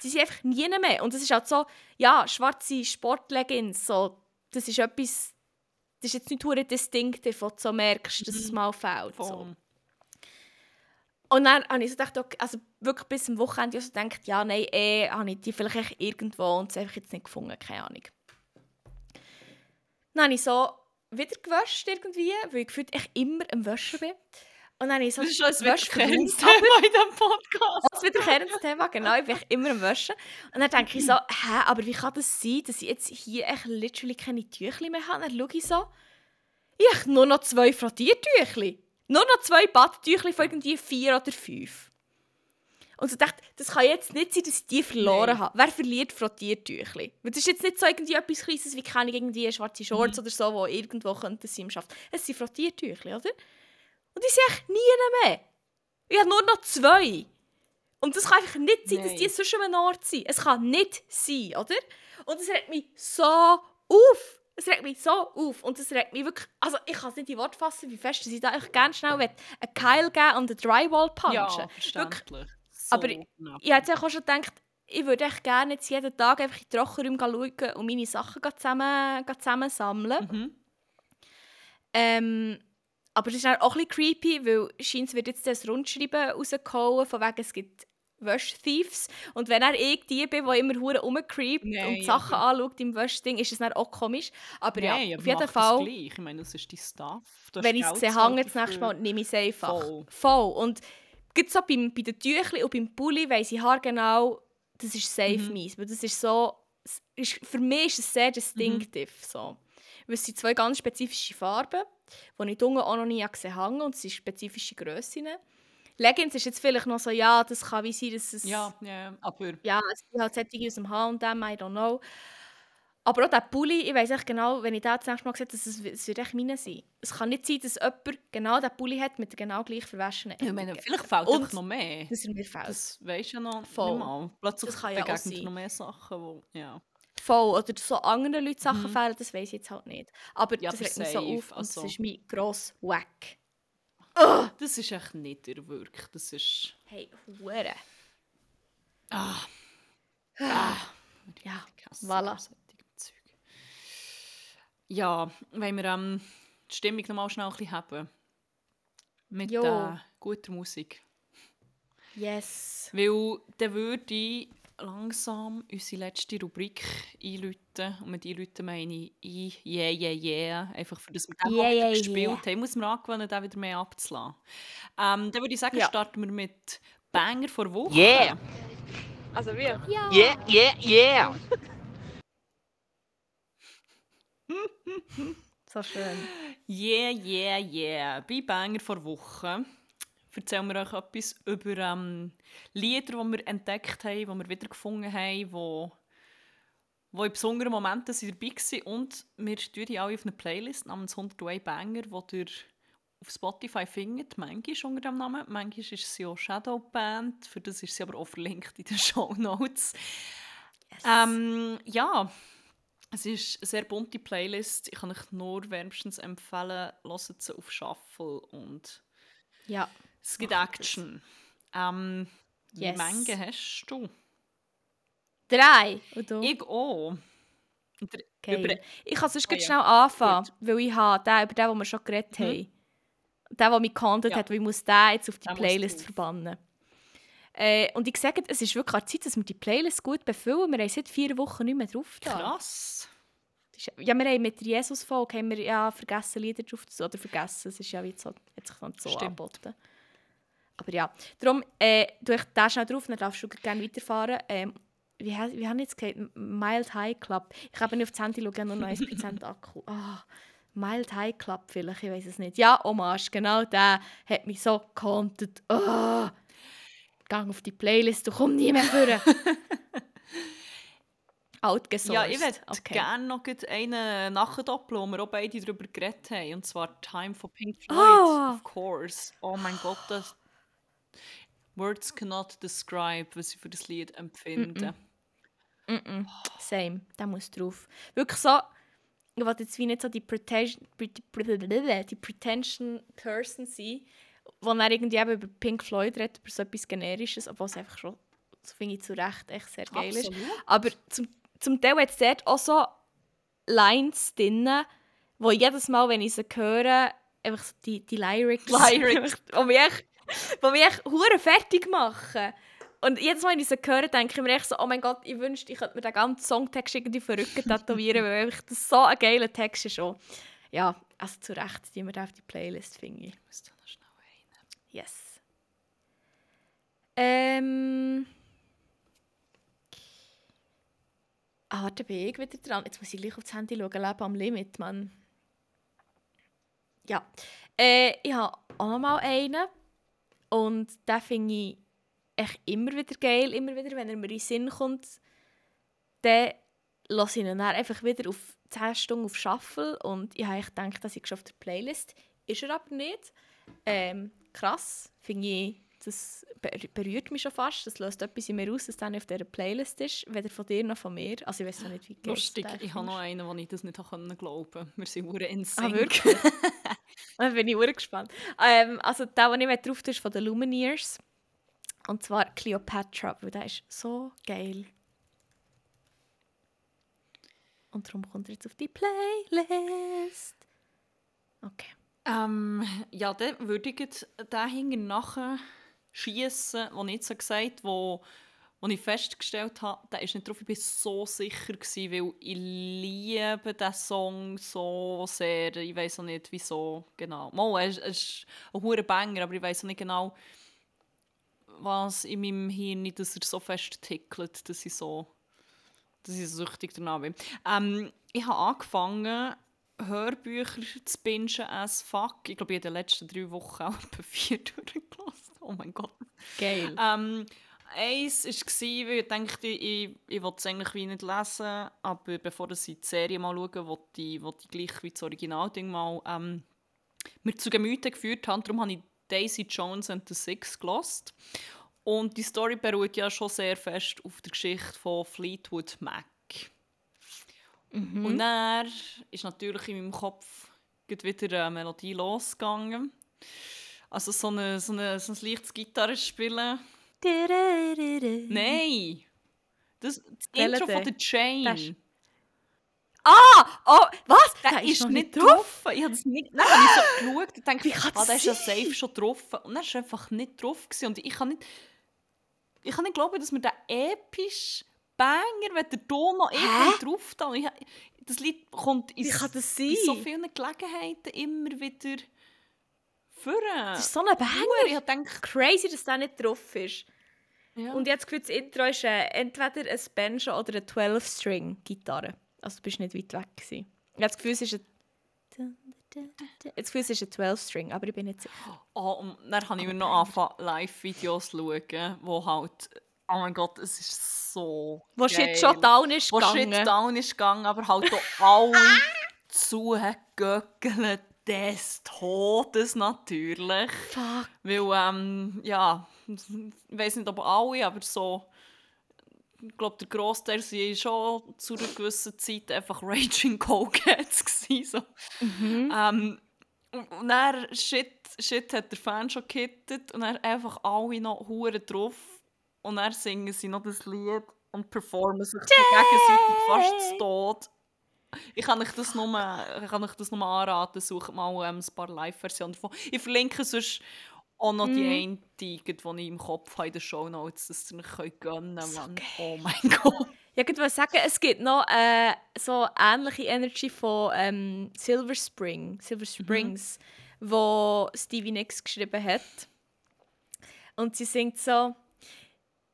Sie sind einfach nie mehr. Und es ist halt so, ja, schwarze Sportleggings, so, das ist etwas, das ist jetzt nicht nur distinctive, wo du so merkst, dass es mal fehlt. So. Und dann habe ich so gedacht, okay, also wirklich bis zum Wochenende so gedacht, ja, nein, eh, habe ich die vielleicht irgendwo und sie einfach jetzt nicht gefunden, keine Ahnung. Dann habe ich so wieder gewäscht irgendwie, weil ich gefühlt echt immer am Waschen bin. Und dann habe ich so Das ist schon ein wiederkehrendes. Thema in diesem *laughs* Podcast. Das wiederkehrendes Thema, genau. Ich bin immer am Waschen. Und dann denke ich so, hä, aber wie kann das sein, dass ich jetzt hier echt literally keine Tüchli mehr habe? Dann schaue ich so, ich habe nur noch zwei Frattiertüchli. Nur noch zwei Badtüchli von irgendwie vier oder fünf. Und so dachte, das kann jetzt nicht sein, dass ich die verloren Nein. habe. Wer verliert Frattiertüchli? Weil das ist jetzt nicht so irgendwie etwas Kleines wie keine irgendwie schwarze Shorts oder so, die irgendwo könnten sie im Schaft. Es sind Frattiertüchli, oder? Und die sind echt nie mehr. Ich habe nur noch zwei. Und das kann einfach nicht sein, dass Nein. die sonst an einem Ort sind. Es kann nicht sein, oder? Und es regt mich so auf. Es regt mich so auf. Und es regt mich wirklich... Also ich kann es nicht in Wort fassen, wie fest dass ich da echt gerne schnell will, einen Keil geben und einen Drywall punchen Ja, Wirklich. So Aber ich- knapp. Ich hätte auch schon gedacht, ich würde echt gerne jetzt jeden Tag einfach in die Trockenräume schauen und meine Sachen zusammen, zusammen sammeln. Mhm. Ähm, aber es ist auch ein bisschen creepy, weil scheint wird jetzt das Rundschreiben rausgehauen, von wegen es gibt Wäschthieves. Und wenn er ich die bin, die immer hure rumcreept und Sachen aber- anschaut im Wäschding, ist es dann auch komisch. Aber Nein, ja, auf jeden Fall, gleich. Ich meine, das ist. Du hast wenn ich es sehe, hängt das nächste. Mal, nehme ich es einfach. Voll. Voll. Und gerade so beim, bei den Tüchli und beim Pulli weiss ich haargenau, das ist safe Mhm. meins. Weil das ist so, ist, für mich ist es sehr distinctive. So. Weil es sind zwei ganz spezifische Farben, die ich unten auch noch nie gesehen habe und es sind spezifische Grössen. Leggings ist jetzt vielleicht noch so, ja, das kann wie sein, dass es... Ja, ja, aber Ja, es sind halt solche aus dem H&M, I don't know. Aber auch der Pulli, ich weiss echt genau, wenn ich den das nächste Mal sehe, dass es, es wird echt meine sein. Es kann nicht sein, dass jemand genau den Pulli hat mit genau gleich verwaschenen ich meine, vielleicht fehlt Und- noch mehr. Dass er mir fehlt. Das weisst du ja noch Voll. mal. Plötzlich Das kann ja auch sein. noch mehr Sachen, wo, ja. Voll. Oder so anderen Leuten Sachen Mhm. fehlen, das weiss ich jetzt halt nicht. Aber Ja, das regt mich so auf und also- das ist mein grosser Wack. Das ist echt nicht der Wirk. Das ist... Hey, Hure. Ah. ah. Ja, voilà. Ja, wenn wir ähm, die Stimmung noch mal schnell ein bisschen haben. Mit äh, guter Musik. Yes. Weil dann würde ich langsam unsere letzte Rubrik einläuten. Und mit einläuten meine ich ein «Yeah, yeah, yeah». Einfach für das wir den Yeah, yeah, gespielt yeah. haben. Ich muss mir angewöhnen, den wieder mehr abzulassen. Ähm, dann würde ich sagen, Ja. starten wir mit «Banger vor Woche». Yeah. Also wir? Ja. Yeah, yeah, yeah. *laughs* So schön. Yeah, yeah, yeah. Bei Banger vor Woche erzählen wir euch etwas über ähm, Lieder, die wir entdeckt haben, die wir wiedergefunden haben, wo, wo in besonderen Momenten sind dabei waren. Und wir tun die alle auf eine Playlist namens 101 Banger, die ihr auf Spotify findet. Manchmal unter dem Namen, manchmal ist sie auch Shadow Band. Für das ist sie aber auch verlinkt in den *laughs* Show Notes. Yes. Ähm, ja, es ist eine sehr bunte Playlist. Ich kann euch nur wärmstens empfehlen, hört sie auf Shuffle und ja. Es gibt Action. Ähm, Yes. Wie Menge hast du? Drei. Du? Ich auch. Über, Ich kann sonst gleich ja. schnell anfangen, weil ich habe den, über den, den wir schon geredet Mhm. haben. Der, der mich gehandelt Ja. hat, weil ich muss den jetzt auf die muss Playlist verbannen. Äh, und ich sage, es ist wirklich an Zeit, dass wir die Playlist gut befüllen. Wir haben seit vier Wochen nicht mehr drauf. Da. krass. Das ist- Ja, wir haben mit der Jesus-Folge haben wir ja vergessen, Lieder drauf zu Oder vergessen, es ist ja wie so, hat sich dann so Stimmt. angeboten. Aber ja, darum, äh, du ich den schnell drauf, dann darfst du gerne weiterfahren. Ähm, wie, wie haben jetzt gesagt? Mild High Club. Ich habe nicht auf das Handy schauen, nur noch 1% Akku. Ah, Mild High Club vielleicht, ich weiß es nicht. Ja, Hommage, genau der hat mich so gehauntet. Ah, Gang auf die Playlist, du kommst nie mehr vor. *laughs* Outgesourced. Ja, ich würde okay. gerne noch einen nachdoppeln, wo wir auch beide darüber geredet haben. Und zwar Time for Pink Floyd, Ah! of course. Oh mein Gott, das... Words cannot describe, was ich für das Lied empfinde. Mm-mm. Same, der muss drauf. Wirklich so, ich wollte jetzt wie nicht so die Pretension, die Pretension Person sein, wo er irgendwie eben über Pink Floyd redet, über so etwas Generisches, obwohl es einfach schon, so finde ich zu Recht, echt sehr geil ist. Absolut. Aber zum, zum Teil hat es dort auch so Lines drin, wo jedes Mal, wenn ich sie höre, einfach so die, die Lyrics, Lyrics. *laughs* die mich echt, *laughs* die mich echt hure fertig machen. Und jedes Mal, wenn ich sie höre, denke ich mir echt so, oh mein Gott, ich wünschte, ich könnte mir den ganzen Songtext irgendwie verrückt tätowieren, weil das so ein geiler Text ist. Auch. Ja, also zu Recht, die wir auf die Playlist finde ich. Ich muss da noch schnell rein. Yes. Ähm. Ah, warte, bin ich wieder dran. Jetzt muss ich gleich aufs Handy schauen. Leben am Limit, Mann. Ja. Äh, ich habe auch noch mal einen. Und den finde ich echt immer wieder geil. Immer wieder, wenn er mir in den Sinn kommt, dann lasse ich ihn dann einfach wieder auf 10 Stunden auf Shuffle. Und ich habe gedacht, dass ich auf der Playlist ist er aber nicht. Ähm, krass, finde ich, das ber- berührt mich schon fast. Das löst etwas in mir aus, dass nicht auf dieser Playlist ist, weder von dir noch von mir. Also ich weiß noch nicht, wie Lustig, ich habe noch einen, wo ich das nicht glauben Wir sind in Ah, Sync. wirklich? *laughs* *laughs* Dann bin ich gespannt. Ähm, also der, den ich drauf ist von den Lumineers. Und zwar Cleopatra, weil der ist so geil. Und darum kommt er jetzt auf die Playlist. Okay. Ähm, ja, dann würde ich den hinten nachher schiessen, den ich jetzt so gesagt habe, wo ich festgestellt habe, der ist nicht drauf. Ich war so sicher, gewesen, weil ich liebe diesen Song so sehr. Ich weiß auch nicht, wieso genau. Mal, es ist, ein hoher Banger, aber ich weiß auch nicht genau, was in meinem Hirn dass er so fest tickelt, dass ich so, dass ich so süchtig danach bin. Ähm, ich habe angefangen, Hörbücher zu bingen as fuck. Ich glaube, ich habe in den letzten drei Wochen auch *laughs* etwa vier durchgelassen. Oh mein Gott. Geil. Ähm, eins war, weil ich dachte, ich, ich will es eigentlich wie nicht lesen, aber bevor ich die Serie mal schaue, wollte ich, wollte ich gleich wie das Originalding mal ähm, mir zu Gemüte geführt haben. Darum habe ich Daisy Jones and the Six gelost. Und die Story beruht ja schon sehr fest auf der Geschichte von Fleetwood Mac. Und dann ist natürlich in meinem Kopf wieder eine Melodie losgegangen. Also so, eine, so, eine, so ein leichtes Gitarrespielen. Nein! Das, das Welcher Intro von denn? der Chain. Ist- Ah! Oh, was? Der ist, noch nicht drauf. Ich habe das nicht. Dann habe ich so geschaut und dachte, ah, das ist ja safe schon drauf. Und dann ist er einfach nicht drauf. Gewesen. Und ich kann nicht. Ich kann nicht glauben, dass mir der episch Banger, wenn der Ton noch irgendwie drauf da. Das Lied kommt in, so vielen Gelegenheiten immer wieder führen. Das ist so ein Banger. Ich gedacht, Crazy, dass der nicht drauf ist. Ja. Und jetzt das Intro ist äh, entweder ein Banjo oder eine 12-String-Gitarre. Also du bist nicht weit weg. Gewesen. Ich habe das Gefühl, es ist ein... Jetzt Gefühl, es ist ein 12-String, aber ich bin nicht sicher. Oh, und dann habe ich mir noch angefangen, Live-Videos zu schauen, wo halt, oh mein Gott, es ist so Wo. Shit schon down ist Wo gegangen. Shit down ist gegangen, aber halt auch alle zugegöckelt des Todes natürlich. Fuck. Weil, ähm, ja, ich weiß nicht, ob alle, aber so, ich glaube, der Großteil waren schon zu einer gewissen Zeit einfach Raging gewesen, *laughs* so. Ähm, und, dann, shit, shit hat der Fan schon gehittet und dann einfach alle noch Huren drauf und dann singen sie noch das Lied und performen sich gegenseitig fast zu Tod. Ich kann euch das nur, ich kann euch das nur anraten, sucht mal ähm, ein paar Live-Versionen davon. Ich verlinke sonst auch noch die Mhm. eine, die, ich im Kopf habe in den Shownotes, dass ihr euch gönnen könnt. So geil. Oh mein *laughs* Gott. Ja, ich wollte sagen, es gibt noch äh, so ähnliche Energy von ähm, Silver Spring, Silver Springs, wo Stevie Nicks geschrieben hat. Und sie singt so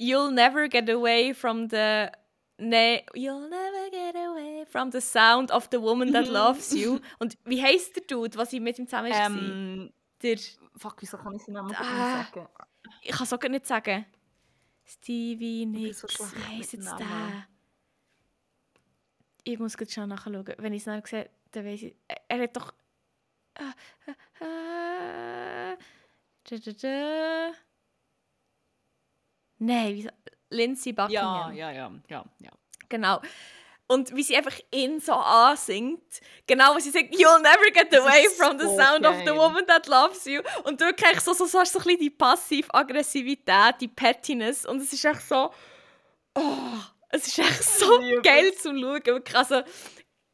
You'll never get away from the ne You'll never get away from the sound of the woman that loves you. Und wie heisst der Dude, was ich mit ihm zusammen war? Ähm, Der, fuck, wieso kann ich sie Namen Ah. sagen? ich kann es auch nicht sagen. Stevie Nicks, so wie heisst jetzt der? Ich muss jetzt schon nachschauen. Wenn ich es dann sehe, dann weiß ich. Er, hat doch. Äh, äh, äh, da, da, da. Nein? Lindsay Ja, Buckingham. ja, ja, ja, ja. Genau. Und wie sie einfach ihn so ansingt. Genau, wie sie sagt, You'll never get away from the so sound of the geil. woman that loves you. Und du kriegst so, so, so, so ein bisschen die Passiv-Aggressivität, die Pettiness. Und es ist echt so... Oh, es ist echt so *laughs* geil zum Schauen. Wirklich, Also,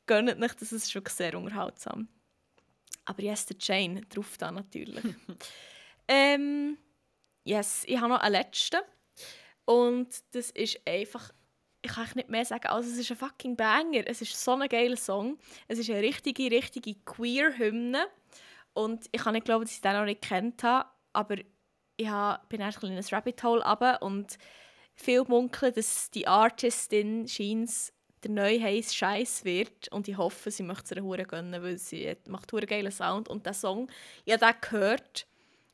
gönnt nicht, das ist wirklich sehr unterhaltsam. Aber yes, der Jane drauf da natürlich. *laughs* ähm, yes, ich habe noch einen letzten. Und das ist einfach ich kann nicht mehr sagen, also es ist ein fucking Banger. Es ist so ein geiler Song. Es ist eine richtige, richtige Queer-Hymne. Und ich kann nicht glauben, dass ich den noch nicht kennt habe, aber ich bin erst ein kleines Rabbit Hole runter und viel munkeln, dass die Artistin scheint der neue heiß Scheiß wird und ich hoffe, sie möchte es hure gönnen, weil sie macht hure geilen Sound und der Song, ich habe den gehört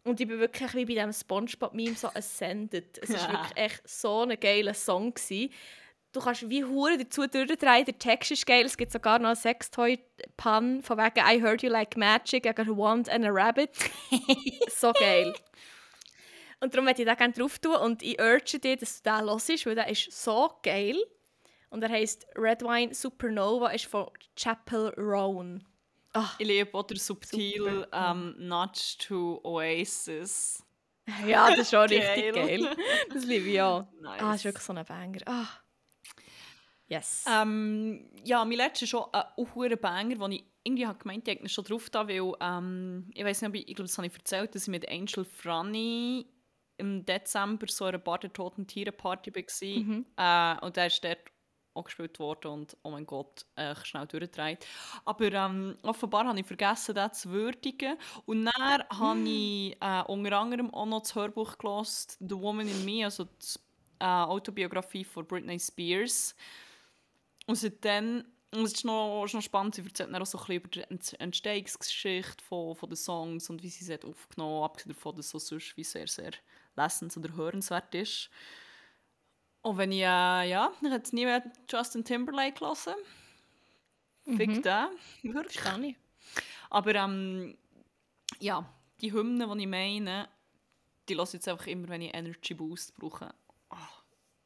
und ich bin wirklich wie bei diesem Spongebob-Meme so ascended. Es war wirklich echt so ein geiler Song. Gewesen. Du kannst wie hure dazu durchdrehen, der Text ist geil, es gibt sogar noch einen Sextoy-Pun von wegen «I heard you like magic, I got a wand and a rabbit». *laughs* so geil. Und darum möchte ich da gerne drauf tun und ich urge dich, dass du den hörst, weil der ist so geil. Und er heisst Red Wine Supernova, ist von Chapel Roan. Ah, Ich liebe den subtil ähm, Nudge to Oasis. ja, das ist schon *laughs* richtig Geil. geil. Das liebe ich auch. Nice. *laughs* Ah, das ist wirklich so ein Banger. Ah. Yes. Ähm, ja, mein letzter ist schon ein hoher Banger, den ich irgendwie habe gemeint, ich habe schon drauf da, weil ähm, ich weiß nicht, ob ich, ich glaube, das habe ich erzählt, dass ich mit Angel Franny im Dezember so einer Bar der toten Tiere Party war. Äh, und der ist dort auch gespielt worden und oh mein Gott, äh, schnell durchgedreht. Aber ähm, offenbar habe ich vergessen, das zu würdigen. Und dann *gasps* habe ich äh, unter anderem auch noch das Hörbuch gelesen, The Woman in Me, also die äh, Autobiografie von Britney Spears. Und seitdem, und es ist noch, ist noch spannend, sie erzählt dann auch so ein bisschen über die Ent- Entstehungsgeschichte von, von den Songs und wie sie sie aufgenommen hat, abgesehen davon, dass es so sonst wie sehr, sehr lessens- oder hörenswert ist. Und wenn ich, äh, ja, ich hätte nie mehr Justin Timberlake. Fick Mhm. den, wirklich. Verstehe ich. Aber ähm, ja, die Hymnen, die ich meine, die lasse ich jetzt einfach immer, wenn ich Energy Boost brauche.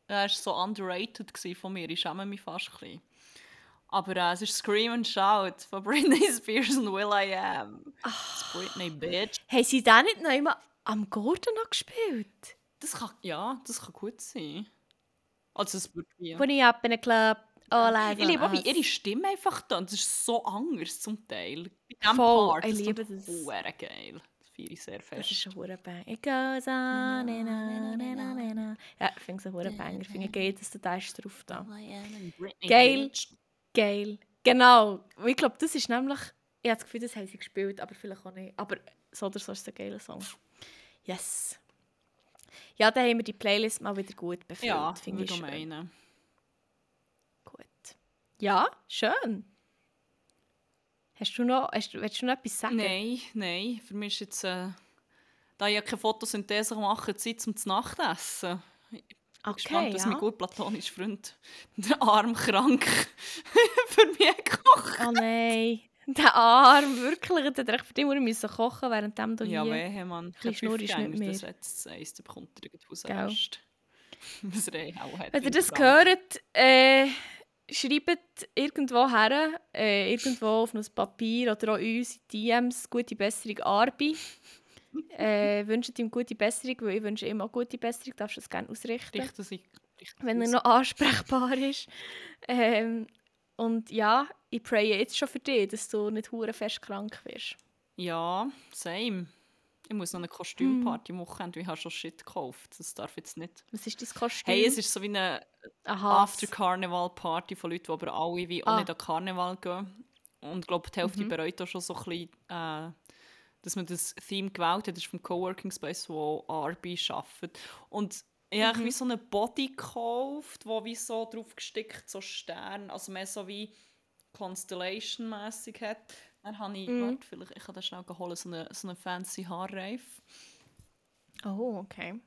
Er war so underrated von mir, ich schäme mich fast ein bisschen. Aber äh, es ist Scream and Shout von *laughs* Britney Spears und Will I Am. Das Britney Bitch. Haben sie den nicht noch immer am Gordon noch gespielt? Das kann, ja, das kann gut sein. Also es wird. When you up in a club, all eyes Ich liebe auch, wie ihre Stimme einfach da. Das ist so anders zum Teil. Bei diesem Voll, Part, ich das liebe das. verdammt geil. Das feiere ich sehr Das fest. ist ein hure Bang. It goes on on and on and on. Ja, ich finde es ein hure Banger. Ich finde geil, dass du da ist drauf da. Geil. Geil. Genau. Ich glaube, das ist nämlich... Ich habe das Gefühl, das haben sie gespielt, aber vielleicht auch nicht. Aber so oder so ist es ein geiler Song. Yes. Ja, dann haben wir die Playlist mal wieder gut befüllt. Ja, finde ich schön. meinen. Gut. Ja, schön. Hast du noch, hast, du- willst du noch etwas sagen? Nein, nein. Für mich ist jetzt, äh, da ich ja keine Photosynthese mache, Zeit zum Nachtessen. Ich bin Okay, gespannt, was ja. mein gut platonischer Freund, *laughs* der arm krank, *laughs* für mich gekocht Oh nein. Der Arm, wirklich. Der hat echt für dich müssen kochen, während du Ja, hier... wehe, Mann. bisschen Schnurr ist nicht mehr. Das setzt eins, der bekommt er. *laughs* Was auch hat. Wenn ihr das er krank hört, äh, schreibt irgendwo her, äh, irgendwo auf ein Papier oder auch uns DMs gute Besserung Arbi. *laughs* äh, wünscht ihm gute Besserung, weil ich wünsche ihm auch gute Besserung. Darfst du das gerne ausrichten, Richten richten wenn er noch ansprechbar ist. Ähm, Und ja, ich praye jetzt schon für dich, dass du nicht hure fest krank wirst. Ja, same. Ich muss noch eine Kostümparty machen, ich habe schon Shit gekauft. Das darf jetzt nicht. Was ist dein Kostüm? Hey, es ist so wie eine. After-Carnival-Party von Leuten, die aber alle wie auch Ah. nicht an Karneval gehen. Und ich glaube, die Hälfte Mhm. bereut auch schon so ein bisschen, äh, dass man das Theme gewählt hat. Das ist vom Coworking Space, wo Arby arbeitet. Und ich habe Mhm. wie so einen Body gekauft, wo wie so drauf gestickt, so Sterne, also mehr so wie Constellation-mässig hat. Dann habe ich, Mhm. warte, vielleicht, ich kann das schnell holen, so einen so eine fancy Haarreif. Oh, okay.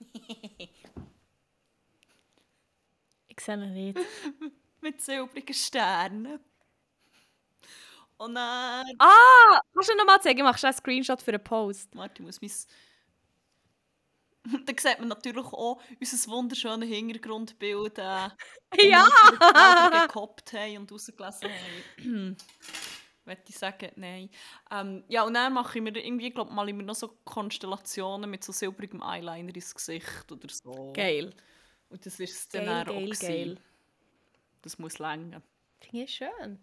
*laughs* ich sehe ihn nicht. *laughs* Mit silbrigen Sternen. Und dann... Ah! Kannst du noch mal zeigen? Mache schnell einen Screenshot für einen Post. Warte, ich muss mein... *laughs* Dann sieht man natürlich auch unser wunderschönes Hintergrundbild, äh, *laughs* Ja! wir gekoppt haben und rausgelesen haben. *clears throat* Möchte ich sagen, nein. Ähm, ja, und dann mache ich mir irgendwie, glaube mal immer noch so Konstellationen mit so silbrigem Eyeliner ins Gesicht oder so. Geil. Und das ist es dann Geil, auch geil, geil. Das muss länger. Finde ich schön.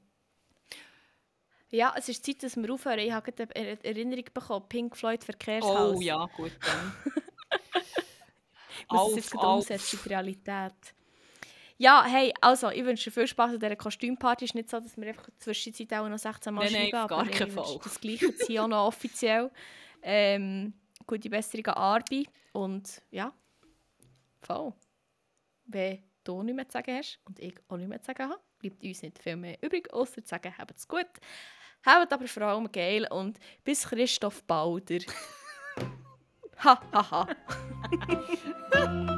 Ja, es ist Zeit, dass wir aufhören. Ich habe gerade eine Er- Erinnerung bekommen. Pink Floyd Verkehrshaus. Oh ja, gut dann. *laughs* Ich muss es jetzt gerade umsetzen in die Realität. Ja, hey, also, ich wünsche dir viel Spaß an dieser Kostümparty. Es ist nicht so, dass wir einfach Zwischenzeit auch noch 16 Mal Nein, nein, schreiben, auf gar aber ich wünsche das Gleiche jetzt hier auch noch offiziell. Ähm, gute Besserung an Arbi und ja, voll. Wenn du nichts mehr zu sagen hast und ich auch nichts mehr zu sagen habe, bleibt uns nicht viel mehr übrig, außer zu sagen, habt es gut. Habt aber vor allem geil und bis Christoph Balder. Ha, ha, ha.